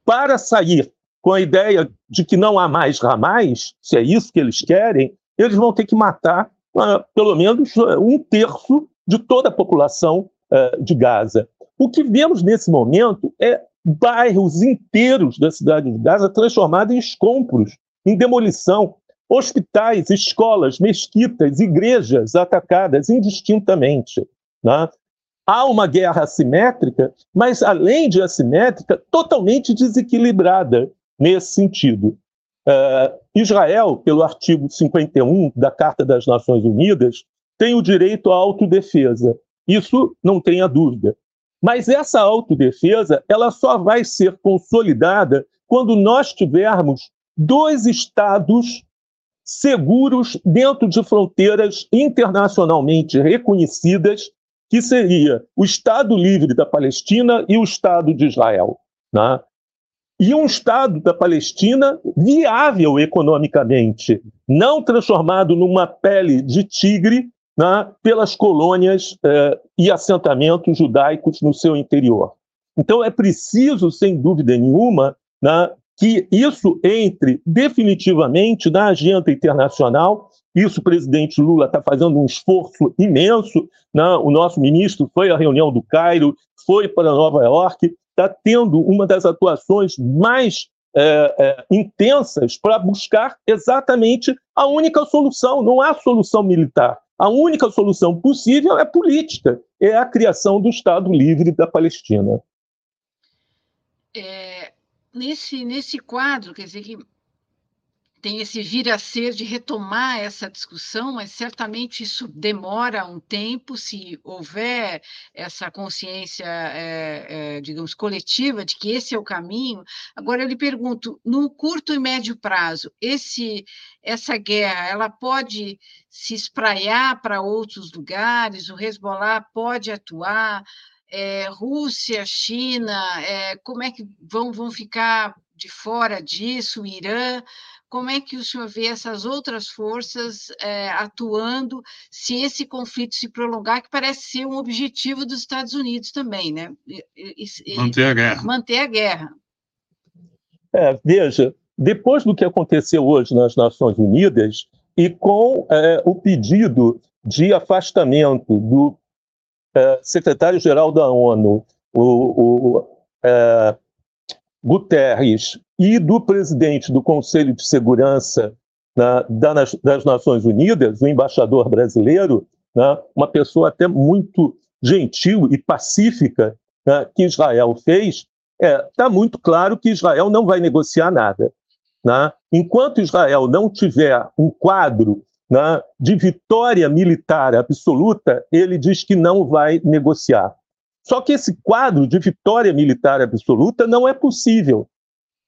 Para sair com a ideia de que não há mais ramais, se é isso que eles querem, eles vão ter que matar uh, pelo menos uh, um terço de toda a população uh, de Gaza. O que vemos nesse momento é bairros inteiros da cidade de Gaza transformados em escombros em demolição, hospitais, escolas, mesquitas, igrejas atacadas indistintamente. Né? Há uma guerra assimétrica, mas além de assimétrica, totalmente desequilibrada nesse sentido. Uh, Israel, pelo artigo 51 da Carta das Nações Unidas, tem o direito à autodefesa. Isso não tenha dúvida. Mas essa autodefesa ela só vai ser consolidada quando nós tivermos dois estados seguros dentro de fronteiras internacionalmente reconhecidas, que seria o Estado Livre da Palestina e o Estado de Israel. Né? E um Estado da Palestina viável economicamente, não transformado numa pele de tigre né, pelas colônias eh, e assentamentos judaicos no seu interior. Então é preciso, sem dúvida nenhuma, né, que isso entre definitivamente na agenda internacional. Isso o presidente Lula está fazendo um esforço imenso. Né? O nosso ministro foi à reunião do Cairo, foi para Nova York, está tendo uma das atuações mais é, é, intensas para buscar exatamente a única solução. Não há solução militar. A única solução possível é política, é a criação do Estado livre da Palestina. É, nesse, nesse quadro, quer dizer que tem esse vir a ser de retomar essa discussão, mas certamente isso demora um tempo, se houver essa consciência, é, é, digamos, coletiva de que esse é o caminho. Agora, eu lhe pergunto, no curto e médio prazo, esse, essa guerra, ela pode se espraiar para outros lugares? O Hezbollah pode atuar? É, Rússia, China, é, como é que vão, vão ficar de fora disso, Irã? Como é que o senhor vê essas outras forças é, atuando se esse conflito se prolongar, que parece ser um objetivo dos Estados Unidos também, né? E, e, manter a guerra. Manter a guerra. É, veja, depois do que aconteceu hoje nas Nações Unidas e com é, o pedido de afastamento do é, secretário-geral da ONU, o, o é, Guterres, e do presidente do Conselho de Segurança na, das, das, Nações Unidas, o embaixador brasileiro, né, uma pessoa até muito gentil e pacífica né, que Israel fez, está é, tá muito claro que Israel não vai negociar nada. Né? Enquanto Israel não tiver um quadro né, de vitória militar absoluta, ele diz que não vai negociar. Só que esse quadro de vitória militar absoluta não é possível.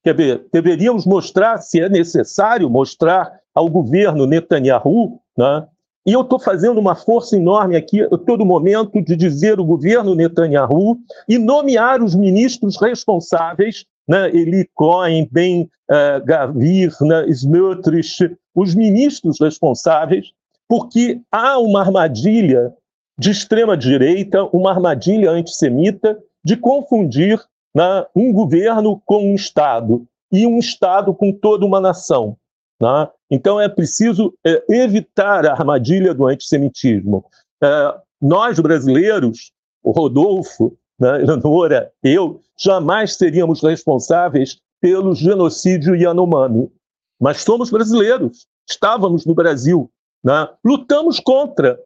Quer ver, deveríamos mostrar, se é necessário, mostrar ao governo Netanyahu, né? e eu estou fazendo uma força enorme aqui, a todo momento, de dizer o governo Netanyahu e nomear os ministros responsáveis, né? Eli Cohen, Ben uh, Gavir, né? Smotrich, os ministros responsáveis, porque há uma armadilha de extrema-direita, uma armadilha antissemita de confundir né, um governo com um Estado e um Estado com toda uma nação. Né? Então é preciso é, evitar a armadilha do antissemitismo. É, nós, brasileiros, o Rodolfo, né, eu, jamais seríamos responsáveis pelo genocídio Yanomami. Mas somos brasileiros, estávamos no Brasil, né? lutamos contra,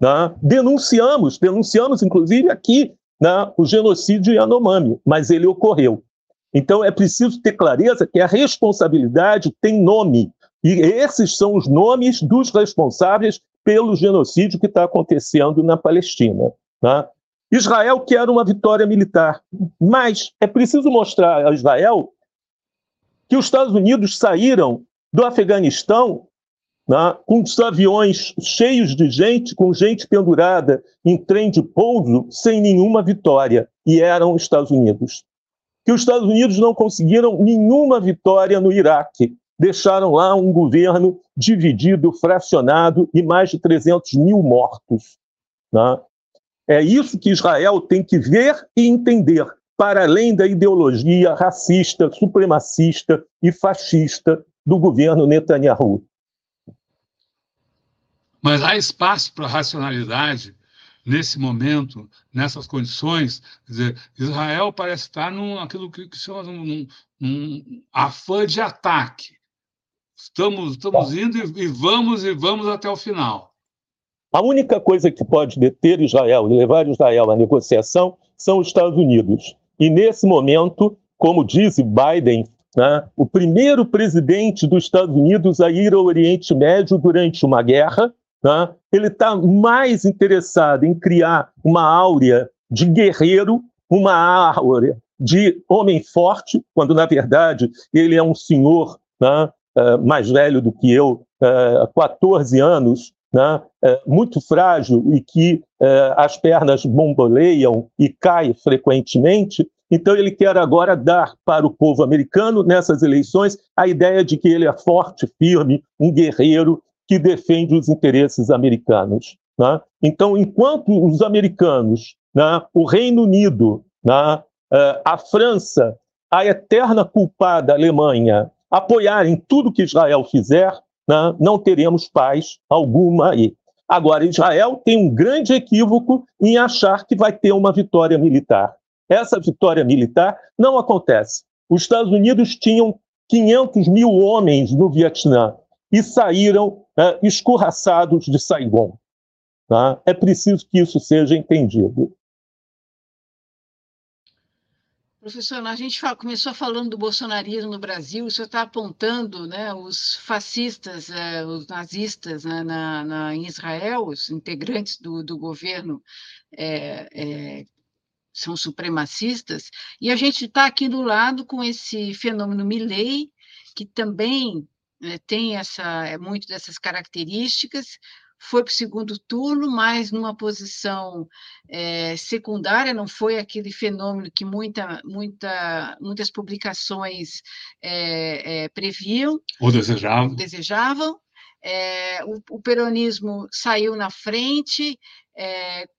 né? denunciamos, denunciamos inclusive aqui né, o genocídio Yanomami, mas ele ocorreu. Então é preciso ter clareza que a responsabilidade tem nome, e esses são os nomes dos responsáveis pelo genocídio que está acontecendo na Palestina. Né? Israel quer uma vitória militar, mas é preciso mostrar a Israel que os Estados Unidos saíram do Afeganistão né, com os aviões cheios de gente, com gente pendurada em trem de pouso, sem nenhuma vitória, e eram os Estados Unidos. Que os Estados Unidos não conseguiram nenhuma vitória no Iraque, deixaram lá um governo dividido, fracionado e mais de 300 mil mortos. Né? É isso que Israel tem que ver e entender, para além da ideologia racista, supremacista e fascista do governo Netanyahu. Mas há espaço para racionalidade nesse momento, nessas condições. Dizer, Israel parece estar num aquilo que, que chama um, um afã de ataque. Estamos, estamos indo e, e vamos e vamos até o final. A única coisa que pode deter Israel e levar Israel à negociação são os Estados Unidos. E nesse momento, como diz Biden, né, o primeiro presidente dos Estados Unidos a ir ao Oriente Médio durante uma guerra, né, ele está mais interessado em criar uma áurea de guerreiro, uma áurea de homem forte, quando na verdade ele é um senhor né, uh, mais velho do que eu, uh, 14 anos, né, uh, muito frágil e que uh, as pernas bomboleiam e cai frequentemente. Então, ele quer agora dar para o povo americano, nessas eleições, a ideia de que ele é forte, firme, um guerreiro que defende os interesses americanos. Né? Então, enquanto os americanos, né, o Reino Unido, né, uh, a França, a eterna culpada Alemanha, apoiarem tudo que Israel fizer, né, não teremos paz alguma aí. Agora, Israel tem um grande equívoco em achar que vai ter uma vitória militar. Essa vitória militar não acontece. Os Estados Unidos tinham 500 mil homens no Vietnã e saíram né, escorraçados de Saigon. Tá? É preciso que isso seja entendido. Professor, a gente começou falando do bolsonarismo no Brasil, o senhor está apontando né, os fascistas, eh, os nazistas né, na, na, em Israel, os integrantes do, do governo é, é, são supremacistas, e a gente está aqui do lado com esse fenômeno Milley, que também né, tem essa, muito dessas características, foi para o segundo turno, mas numa posição é, secundária, não foi aquele fenômeno que muita, muita, muitas publicações é, é, previam. Ou desejavam. desejavam. O, o, peronismo saiu na frente.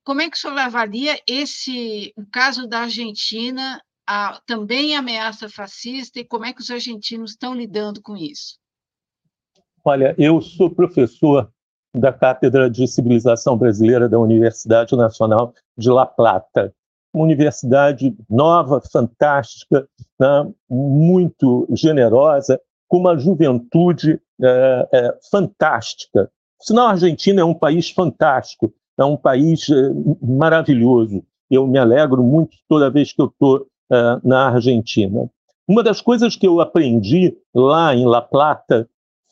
como é que o senhor avalia esse, o caso da Argentina, a, também ameaça fascista, e como é que os argentinos estão lidando com isso? Olha, eu sou professor da Cátedra de Civilização Brasileira da Universidade Nacional de La Plata. Uma universidade nova, fantástica, né, muito generosa, com uma juventude é, é, fantástica. Sinal, a Argentina é um país fantástico, é um país é, maravilhoso. Eu me alegro muito toda vez que eu estou é, na Argentina. Uma das coisas que eu aprendi lá em La Plata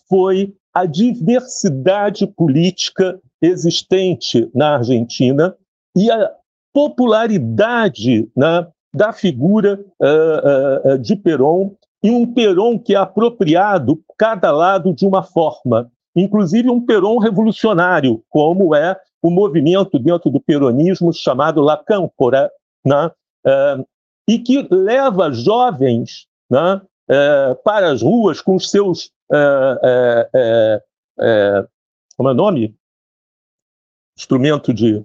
foi a diversidade política existente na Argentina e a popularidade né, da figura uh, uh, de Perón e um peron que é apropriado cada lado de uma forma, inclusive um peron revolucionário, como é o movimento dentro do peronismo chamado La Câmpora, né? É, e que leva jovens né, é, para as ruas com os seus. É, é como é o nome? Instrumento de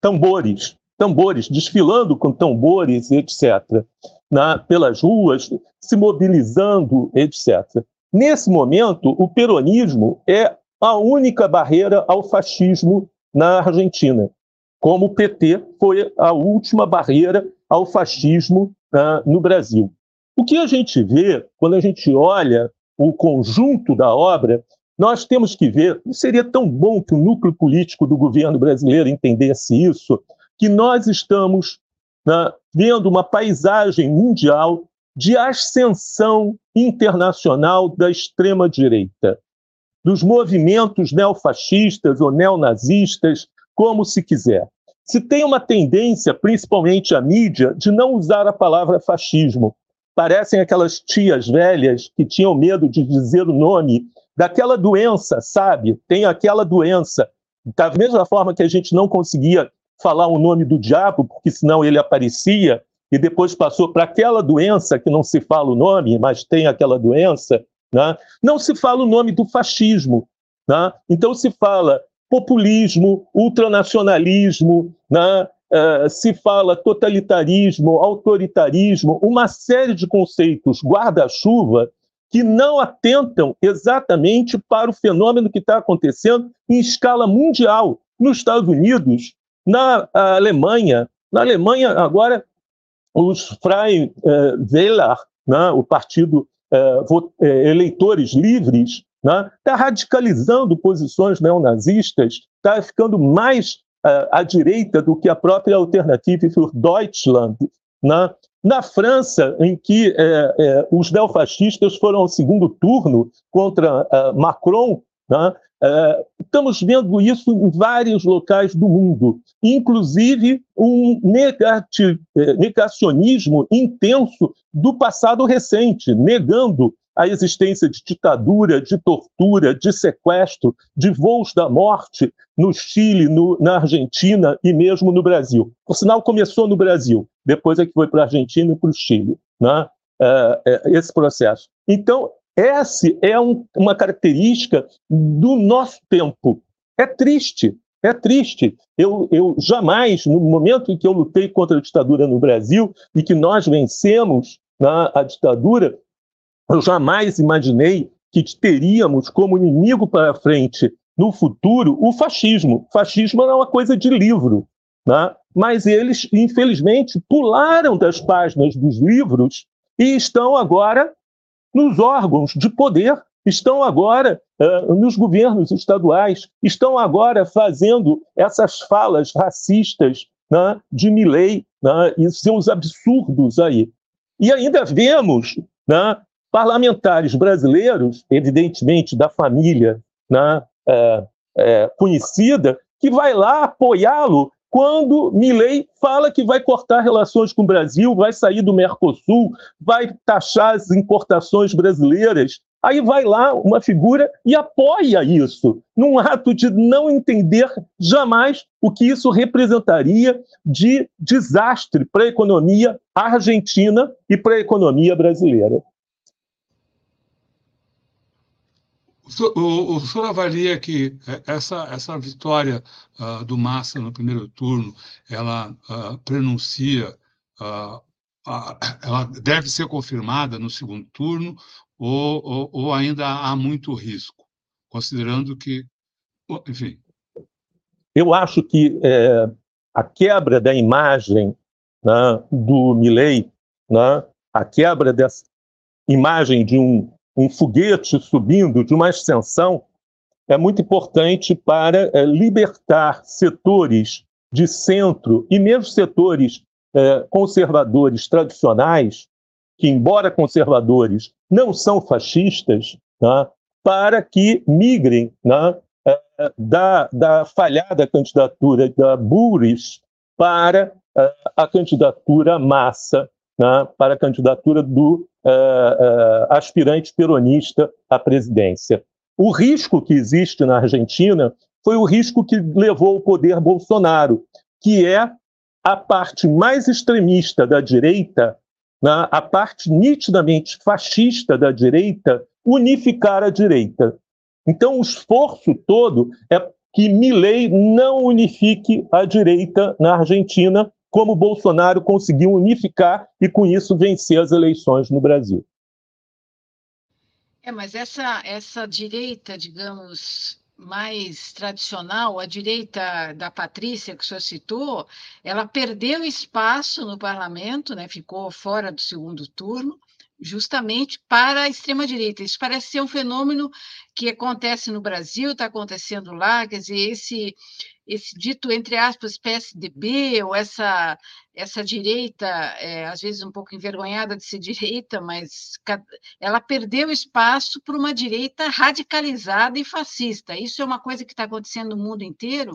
tambores, tambores, desfilando com tambores, etc., na, pelas ruas, se mobilizando, etc. Nesse momento, o peronismo é a única barreira ao fascismo na Argentina, como o PT foi a última barreira ao fascismo uh, no Brasil. O que a gente vê quando a gente olha o conjunto da obra, nós temos que ver, seria tão bom que o núcleo político do governo brasileiro entendesse isso, que nós estamos né, vendo uma paisagem mundial de ascensão internacional da extrema-direita, dos movimentos neofascistas ou neonazistas, como se quiser. Se tem uma tendência, principalmente a mídia, de não usar a palavra fascismo. Parecem aquelas tias velhas que tinham medo de dizer o nome daquela doença, sabe? Tem aquela doença. Da mesma forma que a gente não conseguia falar o nome do diabo, porque senão ele aparecia, e depois passou para aquela doença que não se fala o nome, mas tem aquela doença, né? não se fala o nome do fascismo. Né? Então se fala populismo, ultranacionalismo, né? Uh, se fala totalitarismo, autoritarismo, uma série de conceitos guarda-chuva que não atentam exatamente para o fenômeno que está acontecendo em escala mundial. Nos Estados Unidos, na Alemanha, na Alemanha agora os Freien uh, né, o partido uh, eleitores livres, está né, tá radicalizando posições neonazistas, está ficando mais à direita do que a própria Alternative für Deutschland. Né? Na França, em que os neofascistas foram ao segundo turno contra Macron, né? Estamos vendo isso em vários locais do mundo, inclusive um negacionismo intenso do passado recente, negando a existência de ditadura, de tortura, de sequestro, de voos da morte no Chile, no, na Argentina e mesmo no Brasil. Por sinal, começou no Brasil, depois é que foi para a Argentina e para o Chile, né? uh, esse processo. Então, essa é um, uma característica do nosso tempo. É triste, é triste. Eu, eu jamais, no momento em que eu lutei contra a ditadura no Brasil e que nós vencemos na, a ditadura, eu jamais imaginei que teríamos como inimigo para frente no futuro o fascismo. O fascismo era uma coisa de livro, né? mas eles, infelizmente, pularam das páginas dos livros e estão agora nos órgãos de poder, estão agora uh, nos governos estaduais, estão agora fazendo essas falas racistas né, de Milley né, e seus absurdos aí. E ainda vemos né, parlamentares brasileiros, evidentemente da família né, é, é, conhecida, que vai lá apoiá-lo quando Milley fala que vai cortar relações com o Brasil, vai sair do Mercosul, vai taxar as importações brasileiras. Aí vai lá uma figura e apoia isso, num ato de não entender jamais o que isso representaria de desastre para a economia argentina e para a economia brasileira. O, o, senhor avalia que é, essa, essa vitória uh, do Massa no primeiro turno, ela uh, prenuncia, uh, ela deve ser confirmada no segundo turno ou, ou, ou ainda há muito risco, considerando que, enfim. Eu acho que é, a quebra da imagem né, do Milley, né, a quebra dessa imagem de um um foguete subindo de uma ascensão é muito importante para é, libertar setores de centro e mesmo setores é, conservadores tradicionais, que, embora conservadores, não são fascistas, né, para que migrem né, é, da, da falhada candidatura da Buris para a candidatura massa né, para a candidatura do uh, uh, aspirante peronista à presidência. O risco que existe na Argentina foi o risco que levou ao poder Bolsonaro, que é a parte mais extremista da direita, né, a parte nitidamente fascista da direita, unificar a direita. Então, o esforço todo é que Milley não unifique a direita na Argentina, como Bolsonaro conseguiu unificar e, com isso, vencer as eleições no Brasil. É, mas essa, essa direita, digamos, mais tradicional, a direita da Patrícia, que o senhor citou, ela perdeu espaço no parlamento, né, ficou fora do segundo turno, justamente para a extrema-direita. Isso parece ser um fenômeno que acontece no Brasil, está acontecendo lá, quer dizer, esse, esse dito, entre aspas, PSDB, ou essa, essa direita, é, às vezes um pouco envergonhada de ser direita, mas ela perdeu espaço para uma direita radicalizada e fascista. Isso é uma coisa que está acontecendo no mundo inteiro?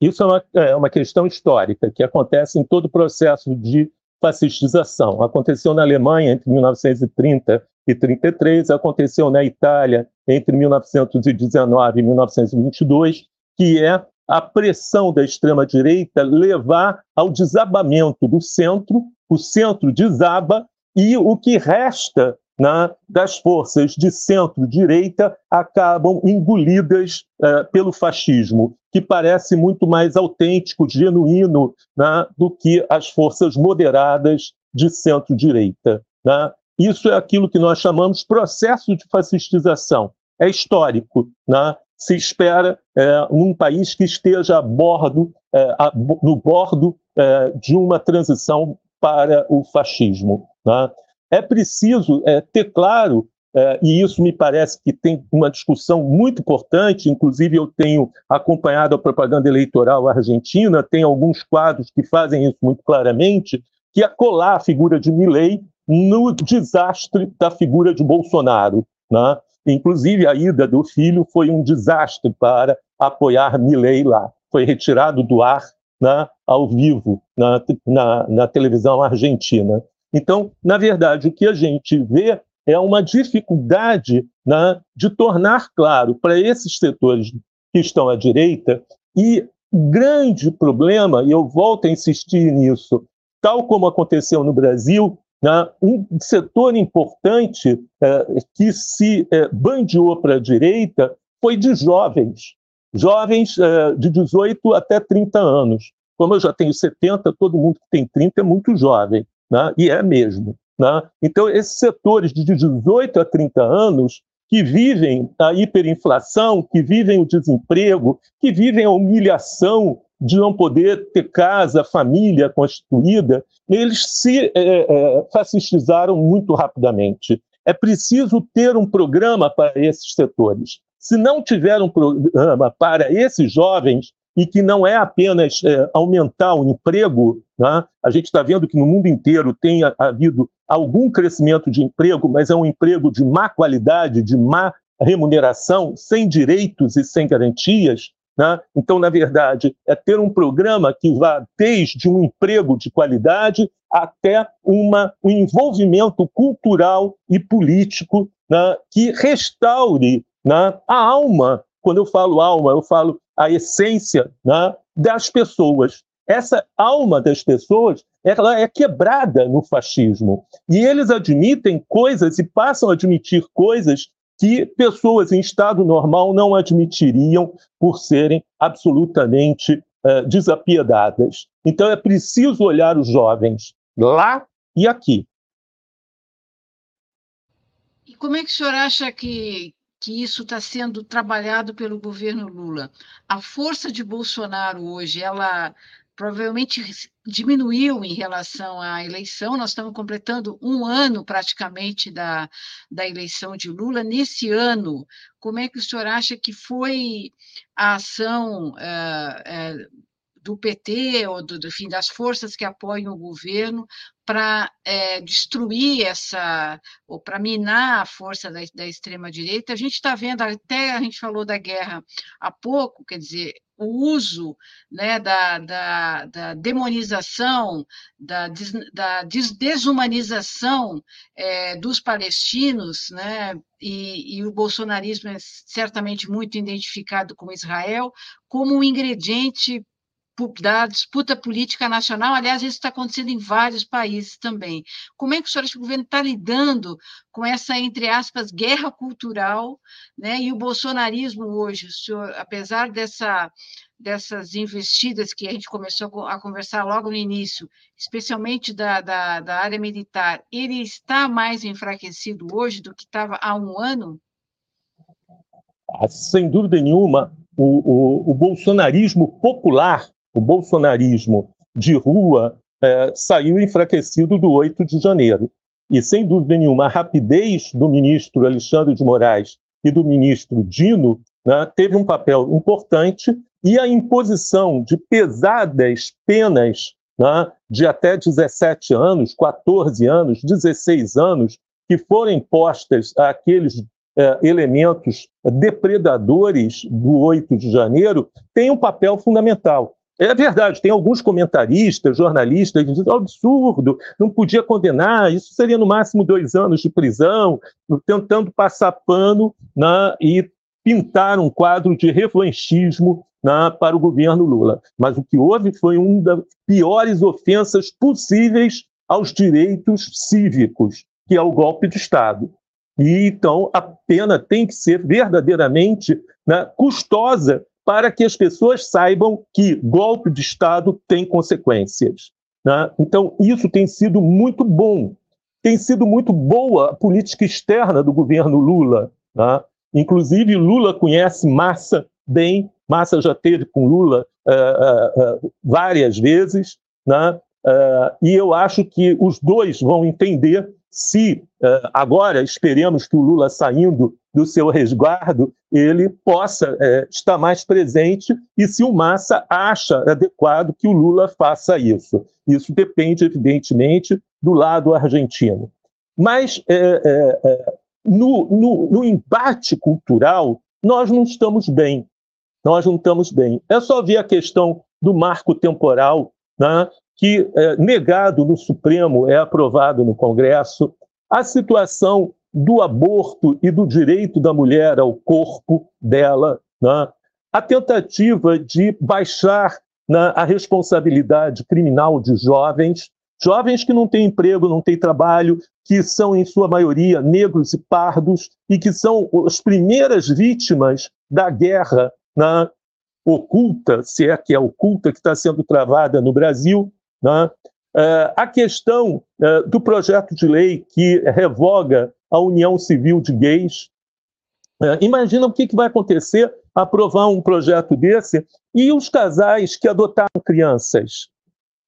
Isso é uma, é uma questão histórica que acontece em todo o processo de fascistização. Aconteceu na Alemanha entre 1930 e 33, aconteceu na Itália entre 1919 e 1922, que é a pressão da extrema-direita levar ao desabamento do centro, o centro desaba e o que resta né, das forças de centro-direita acabam engolidas uh, pelo fascismo, que parece muito mais autêntico, genuíno, né, do que as forças moderadas de centro-direita. Né? Isso é aquilo que nós chamamos processo de fascistização. É histórico. Né? Se espera é, país que esteja a bordo, é, a, no bordo é, de uma transição para o fascismo. Né? É preciso é, ter claro, é, e isso me parece que tem uma discussão muito importante, inclusive eu tenho acompanhado a propaganda eleitoral argentina, tem alguns quadros que fazem isso muito claramente, que é colar a figura de Milley no desastre da figura de Bolsonaro. Né? Inclusive, a ida do filho foi um desastre para apoiar Milley lá. Foi retirado do ar né, ao vivo na, na, na televisão argentina. Então, na verdade, o que a gente vê é uma dificuldade né, de tornar claro para esses setores que estão à direita, e grande problema, e eu volto a insistir nisso, tal como aconteceu no Brasil, né, um setor importante é, que se é, bandeou para a direita foi de jovens, jovens é, de 18 até 30 anos. Como eu já tenho 70, todo mundo que tem 30 é muito jovem né? e é mesmo. Né? Então, esses setores de 18 a 30 anos que vivem a hiperinflação, que vivem o desemprego, que vivem a humilhação de não poder ter casa, família constituída, eles se é, é, fascistizaram muito rapidamente. É preciso ter um programa para esses setores. Se não tiver um programa para esses jovens, e que não é apenas é, aumentar o emprego. Né? A gente está vendo que no mundo inteiro tem havido algum crescimento de emprego, mas é um emprego de má qualidade, de má remuneração, sem direitos e sem garantias. Né? Então, na verdade, é ter um programa que vá desde um emprego de qualidade até uma, um envolvimento cultural e político né? que restaure né? a alma. Quando eu falo alma, eu falo a essência né, das pessoas. Essa alma das pessoas ela é quebrada no fascismo. E eles admitem coisas e passam a admitir coisas que pessoas em estado normal não admitiriam por serem absolutamente uh, desapiedadas. Então é preciso olhar os jovens lá e aqui. E como é que o senhor acha que, que isso está sendo trabalhado pelo governo Lula. A força de Bolsonaro hoje, ela provavelmente diminuiu em relação à eleição. Nós estamos completando um ano praticamente da, da eleição de Lula. Nesse ano, como é que o senhor acha que foi a ação uh, uh, do PT ou do, do fim das forças que apoiam o governo para é, destruir essa ou para minar a força da, da extrema direita. A gente está vendo até a gente falou da guerra há pouco, quer dizer o uso né, da, da, da demonização, da, des, da desumanização é, dos palestinos, né, e, e, o bolsonarismo é certamente muito identificado com Israel, como um ingrediente da disputa política nacional, aliás, isso está acontecendo em vários países também. Como é que o senhor acha que o governo está lidando com essa, entre aspas, guerra cultural, né? e o bolsonarismo hoje, o senhor, apesar dessa, dessas investidas que a gente começou a conversar logo no início, especialmente da, da, da área militar, ele está mais enfraquecido hoje do que estava há um ano? Ah, sem dúvida nenhuma, o, o, o bolsonarismo popular o bolsonarismo de rua é, saiu enfraquecido do 8 de janeiro. E, sem dúvida nenhuma, a rapidez do ministro Alexandre de Moraes e do ministro Dino né, teve um papel importante e a imposição de pesadas penas né, de até 17 anos, 14 anos, 16 anos, que foram postas àqueles é, elementos depredadores do 8 de janeiro, tem um papel fundamental. É verdade, tem alguns comentaristas, jornalistas, dizem é absurdo, não podia condenar, isso seria no máximo dois anos de prisão, tentando passar pano né, e pintar um quadro de revanchismo né, para o governo Lula. Mas o que houve foi uma das piores ofensas possíveis aos direitos cívicos, que é o golpe de Estado. E então a pena tem que ser verdadeiramente né, custosa para que as pessoas saibam que golpe de Estado tem consequências. Né? Então, isso tem sido muito bom. Tem sido muito boa a política externa do governo Lula. Né? Inclusive, Lula conhece Massa bem. Massa já teve com Lula uh, uh, uh, várias vezes. Né? e eu acho que os dois vão entender se agora esperemos que o Lula saindo do seu resguardo, ele possa é, estar mais presente e se o Massa acha adequado que o Lula faça isso. Isso depende, evidentemente, do lado argentino. Mas é, é, é, no, no, no embate cultural, nós não estamos bem. Nós não estamos bem. É só ver a questão do marco temporal, né, que, é, negado no Supremo, é aprovado no Congresso. A situação do aborto e do direito da mulher ao corpo dela, né? a tentativa de baixar né, a responsabilidade criminal de jovens, jovens que não têm emprego, não têm trabalho, que são, em sua maioria, negros e pardos, e que são as primeiras vítimas da guerra né, oculta, se é que é oculta, que está sendo travada no Brasil. Né? Uh, a questão uh, do projeto de lei que revoga a união civil de gays. É, imagina o que, que vai acontecer aprovar um projeto desse e os casais que adotaram crianças,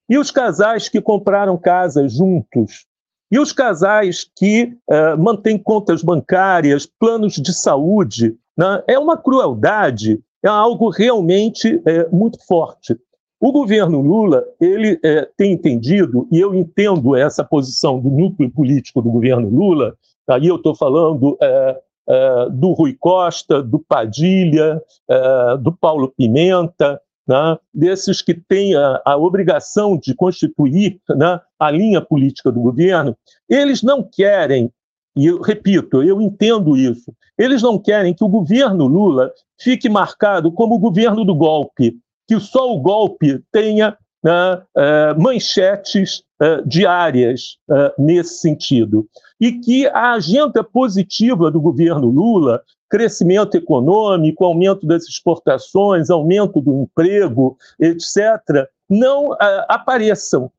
e os casais que compraram casas juntos, e os casais que é, mantêm contas bancárias, planos de saúde. Né? É uma crueldade, é algo realmente é, muito forte. O governo Lula ele é, tem entendido, e eu entendo essa posição do núcleo político do governo Lula, Aí eu estou falando é, é, do Rui Costa, do Padilha, é, do Paulo Pimenta, né, desses que têm a, a obrigação de constituir né, a linha política do governo, eles não querem, e eu repito, eu entendo isso, eles não querem que o governo Lula fique marcado como o governo do golpe, que só o golpe tenha né, é, manchetes é, diárias é, nesse sentido. E que a agenda positiva do governo Lula, crescimento econômico, aumento das exportações, aumento do emprego, etc., não apareçam,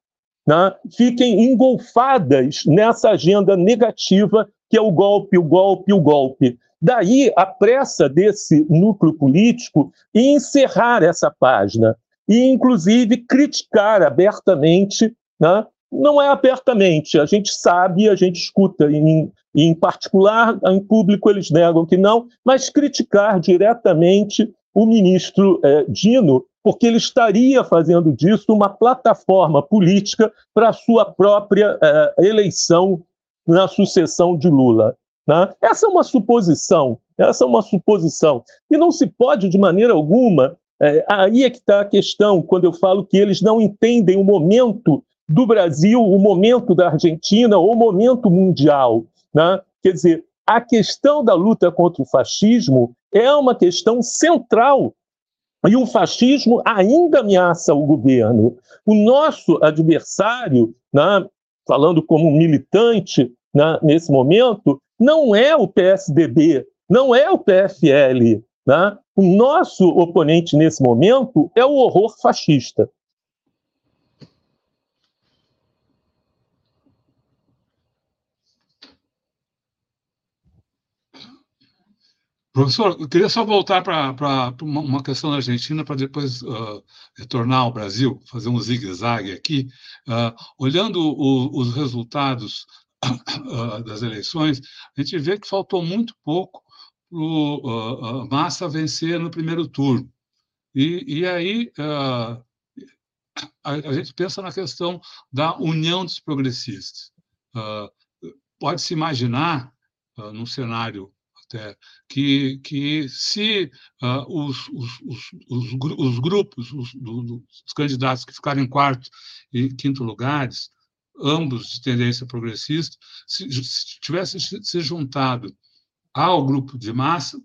né, fiquem engolfadas nessa agenda negativa que é o golpe, o golpe, o golpe. Daí a pressa desse núcleo político em encerrar essa página e, inclusive, criticar abertamente, né? Não é abertamente, a gente sabe, a gente escuta, em, em particular, em público eles negam que não, mas criticar diretamente o ministro eh, Dino, porque ele estaria fazendo disso uma plataforma política para a sua própria eh, eleição na sucessão de Lula. Né? Essa é uma suposição, essa é uma suposição. E não se pode, de maneira alguma, É, aí é que está a questão, quando eu falo que eles não entendem o momento do Brasil, o momento da Argentina, o momento mundial. Né? Quer dizer, a questão da luta contra o fascismo é uma questão central. E o fascismo ainda ameaça o governo. O nosso adversário, né, falando como militante né, nesse momento, não é o PSDB, não é o PFL. Né? O nosso oponente nesse momento é o horror fascista. Professor, eu queria só voltar para uma questão da Argentina para depois uh, retornar ao Brasil, fazer um zigue-zague aqui. Uh, olhando o, os resultados uh, das eleições, a gente vê que faltou muito pouco para o Massa vencer no primeiro turno. E, e aí a, a, gente pensa na questão da união dos progressistas. Pode-se imaginar, num cenário até, que, que se uh, os, os, os, os, grupos, os, do, os candidatos que ficaram em quarto e quinto lugares, ambos de tendência progressista, se, se tivessem se juntado ao grupo de massa,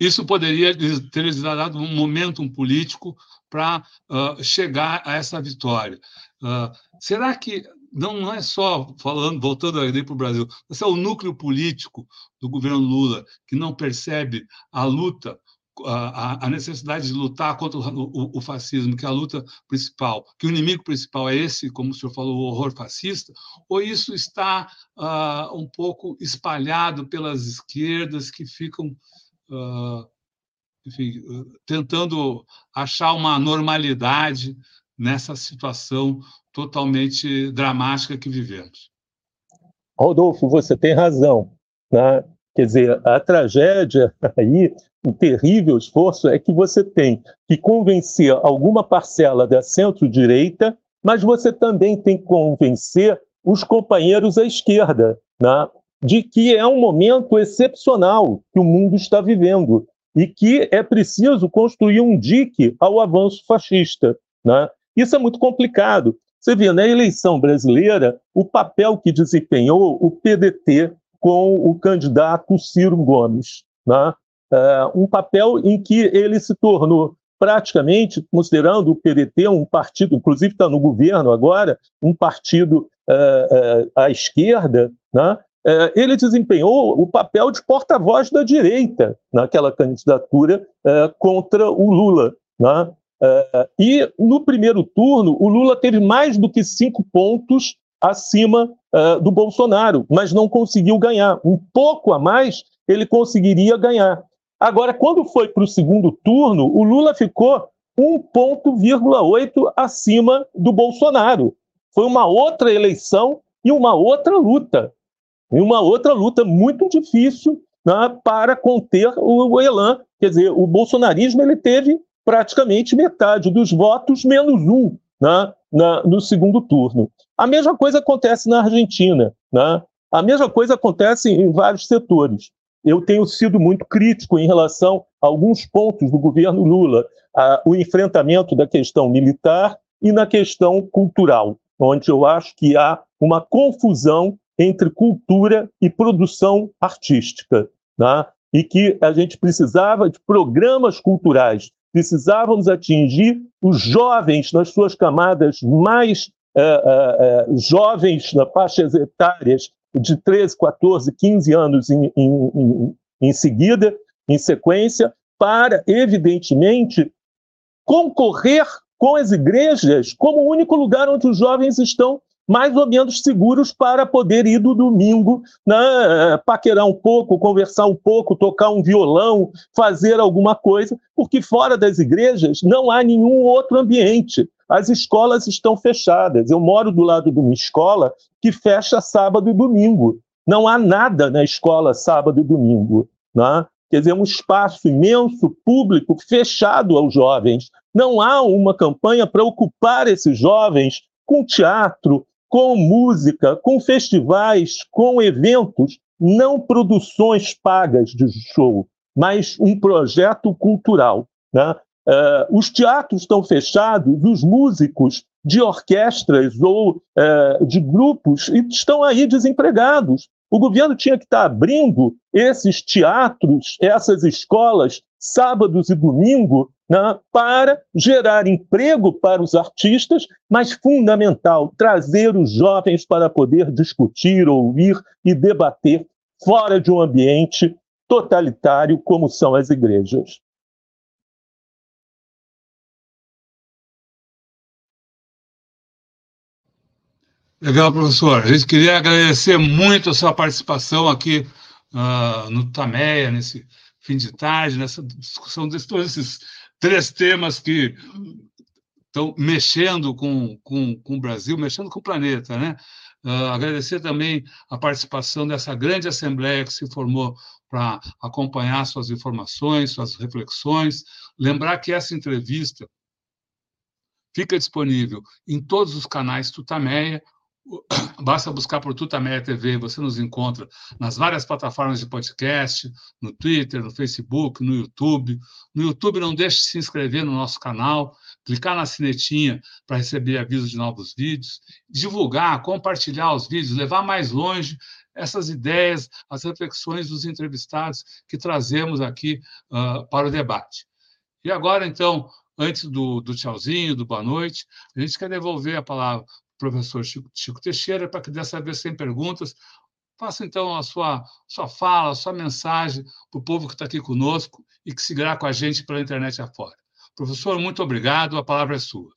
isso poderia ter lhes dado um momento político para uh, chegar a essa vitória. Uh, será que não, não é só falando, voltando aí para o Brasil, esse é o núcleo político do governo Lula que não percebe a luta, a, a necessidade de lutar contra o, o, o, fascismo, que é a luta principal, que o inimigo principal é esse, como o senhor falou, o horror fascista, ou isso está uh, um pouco espalhado pelas esquerdas que ficam uh, enfim, tentando achar uma normalidade nessa situação totalmente dramática que vivemos. Rodolfo, você tem razão. Né? Quer dizer, a tragédia aí, o terrível esforço é que você tem que convencer alguma parcela da centro-direita, mas você também tem que convencer os companheiros à esquerda, né? de que é um momento excepcional que o mundo está vivendo e que é preciso construir um dique ao avanço fascista. Né? Isso é muito complicado. Você vê na eleição brasileira o papel que desempenhou o PDT com o candidato Ciro Gomes. Né? É, um papel em que ele se tornou praticamente, considerando o PDT um partido, inclusive está no governo agora, um partido é, é, à esquerda, né? Ele desempenhou o papel de porta-voz da direita naquela candidatura contra o Lula. Né? Uh, e no primeiro turno, o Lula teve mais do que cinco pontos acima uh, do Bolsonaro, mas não conseguiu ganhar. Um pouco a mais ele conseguiria ganhar. Agora, quando foi para o segundo turno, o Lula ficou 1,8 acima do Bolsonaro. Foi uma outra eleição e uma outra luta. E uma outra luta muito difícil né, para conter o, o Elan. Quer dizer, o bolsonarismo ele teve praticamente metade dos votos, menos um né, na, no segundo turno. A mesma coisa acontece na Argentina. Né? A mesma coisa acontece em vários setores. Eu tenho sido muito crítico em relação a alguns pontos do governo Lula, a, o enfrentamento da questão militar e na questão cultural, onde eu acho que há uma confusão entre cultura e produção artística, né? e que a gente precisava de programas culturais precisávamos atingir os jovens nas suas camadas mais uh, uh, jovens, na faixas etárias de 13, 14, 15 anos em, em, em, em seguida, em sequência, para, evidentemente, concorrer com as igrejas como o único lugar onde os jovens estão mais ou menos seguros para poder ir do domingo, né, paquerar um pouco, conversar um pouco, tocar um violão, fazer alguma coisa, porque fora das igrejas não há nenhum outro ambiente. As escolas estão fechadas. Eu moro do lado de uma escola que fecha sábado e domingo. Não há nada na escola sábado e domingo. Né? Quer dizer, um espaço imenso, público, fechado aos jovens. Não há uma campanha para ocupar esses jovens com teatro, com música, com festivais, com eventos, não produções pagas de show, mas um projeto cultural. Né? Uh, os teatros estão fechados, os músicos de orquestras ou uh, de grupos estão aí desempregados. O governo tinha que estar abrindo esses teatros, essas escolas, sábados e domingo, né, para gerar emprego para os artistas, mas fundamental, trazer os jovens para poder discutir, ouvir e debater fora de um ambiente totalitário como são as igrejas. Legal, professor. A gente queria agradecer muito a sua participação aqui uh, no Tameia, nesse fim de tarde, nessa discussão de todos esses três temas que estão mexendo com, com, com o Brasil, mexendo com o planeta, né? Uh, agradecer também a participação dessa grande assembleia que se formou para acompanhar suas informações, suas reflexões. Lembrar que essa entrevista fica disponível em todos os canais Tutameia, Basta buscar por Tutameia TV, você nos encontra nas várias plataformas de podcast, no Twitter, no Facebook, no YouTube. No YouTube, não deixe de se inscrever no nosso canal, clicar na sinetinha para receber avisos de novos vídeos, divulgar, compartilhar os vídeos, levar mais longe essas ideias, as reflexões dos entrevistados que trazemos aqui uh, para o debate. E agora, então, antes do, do tchauzinho, do boa noite, a gente quer devolver a palavra professor Chico, Chico Teixeira, para que dessa vez sem perguntas, faça então a sua, sua fala, a sua mensagem para o povo que está aqui conosco e que seguirá com a gente pela internet afora. Professor, muito obrigado, a palavra é sua.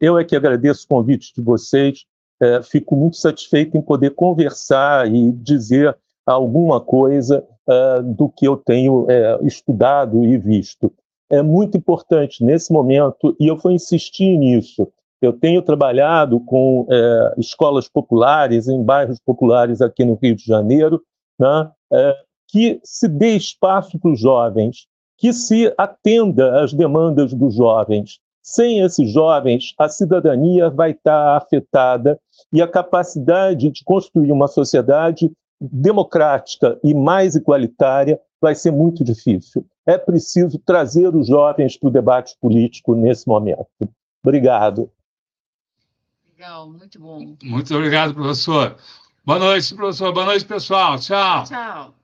Eu é que agradeço o convite de vocês, é, fico muito satisfeito em poder conversar e dizer alguma coisa é, do que eu tenho é, estudado e visto. É muito importante nesse momento, e eu vou insistir nisso, eu tenho trabalhado com é, escolas populares, em bairros populares aqui no Rio de Janeiro, né, é, que se dê espaço para os jovens, que se atenda às demandas dos jovens. Sem esses jovens, a cidadania vai estar afetada e a capacidade de construir uma sociedade democrática e mais igualitária vai ser muito difícil. É preciso trazer os jovens para o debate político nesse momento. Obrigado. Legal, muito bom. Muito obrigado, professor. Boa noite, professor. Boa noite, pessoal. Tchau. Tchau.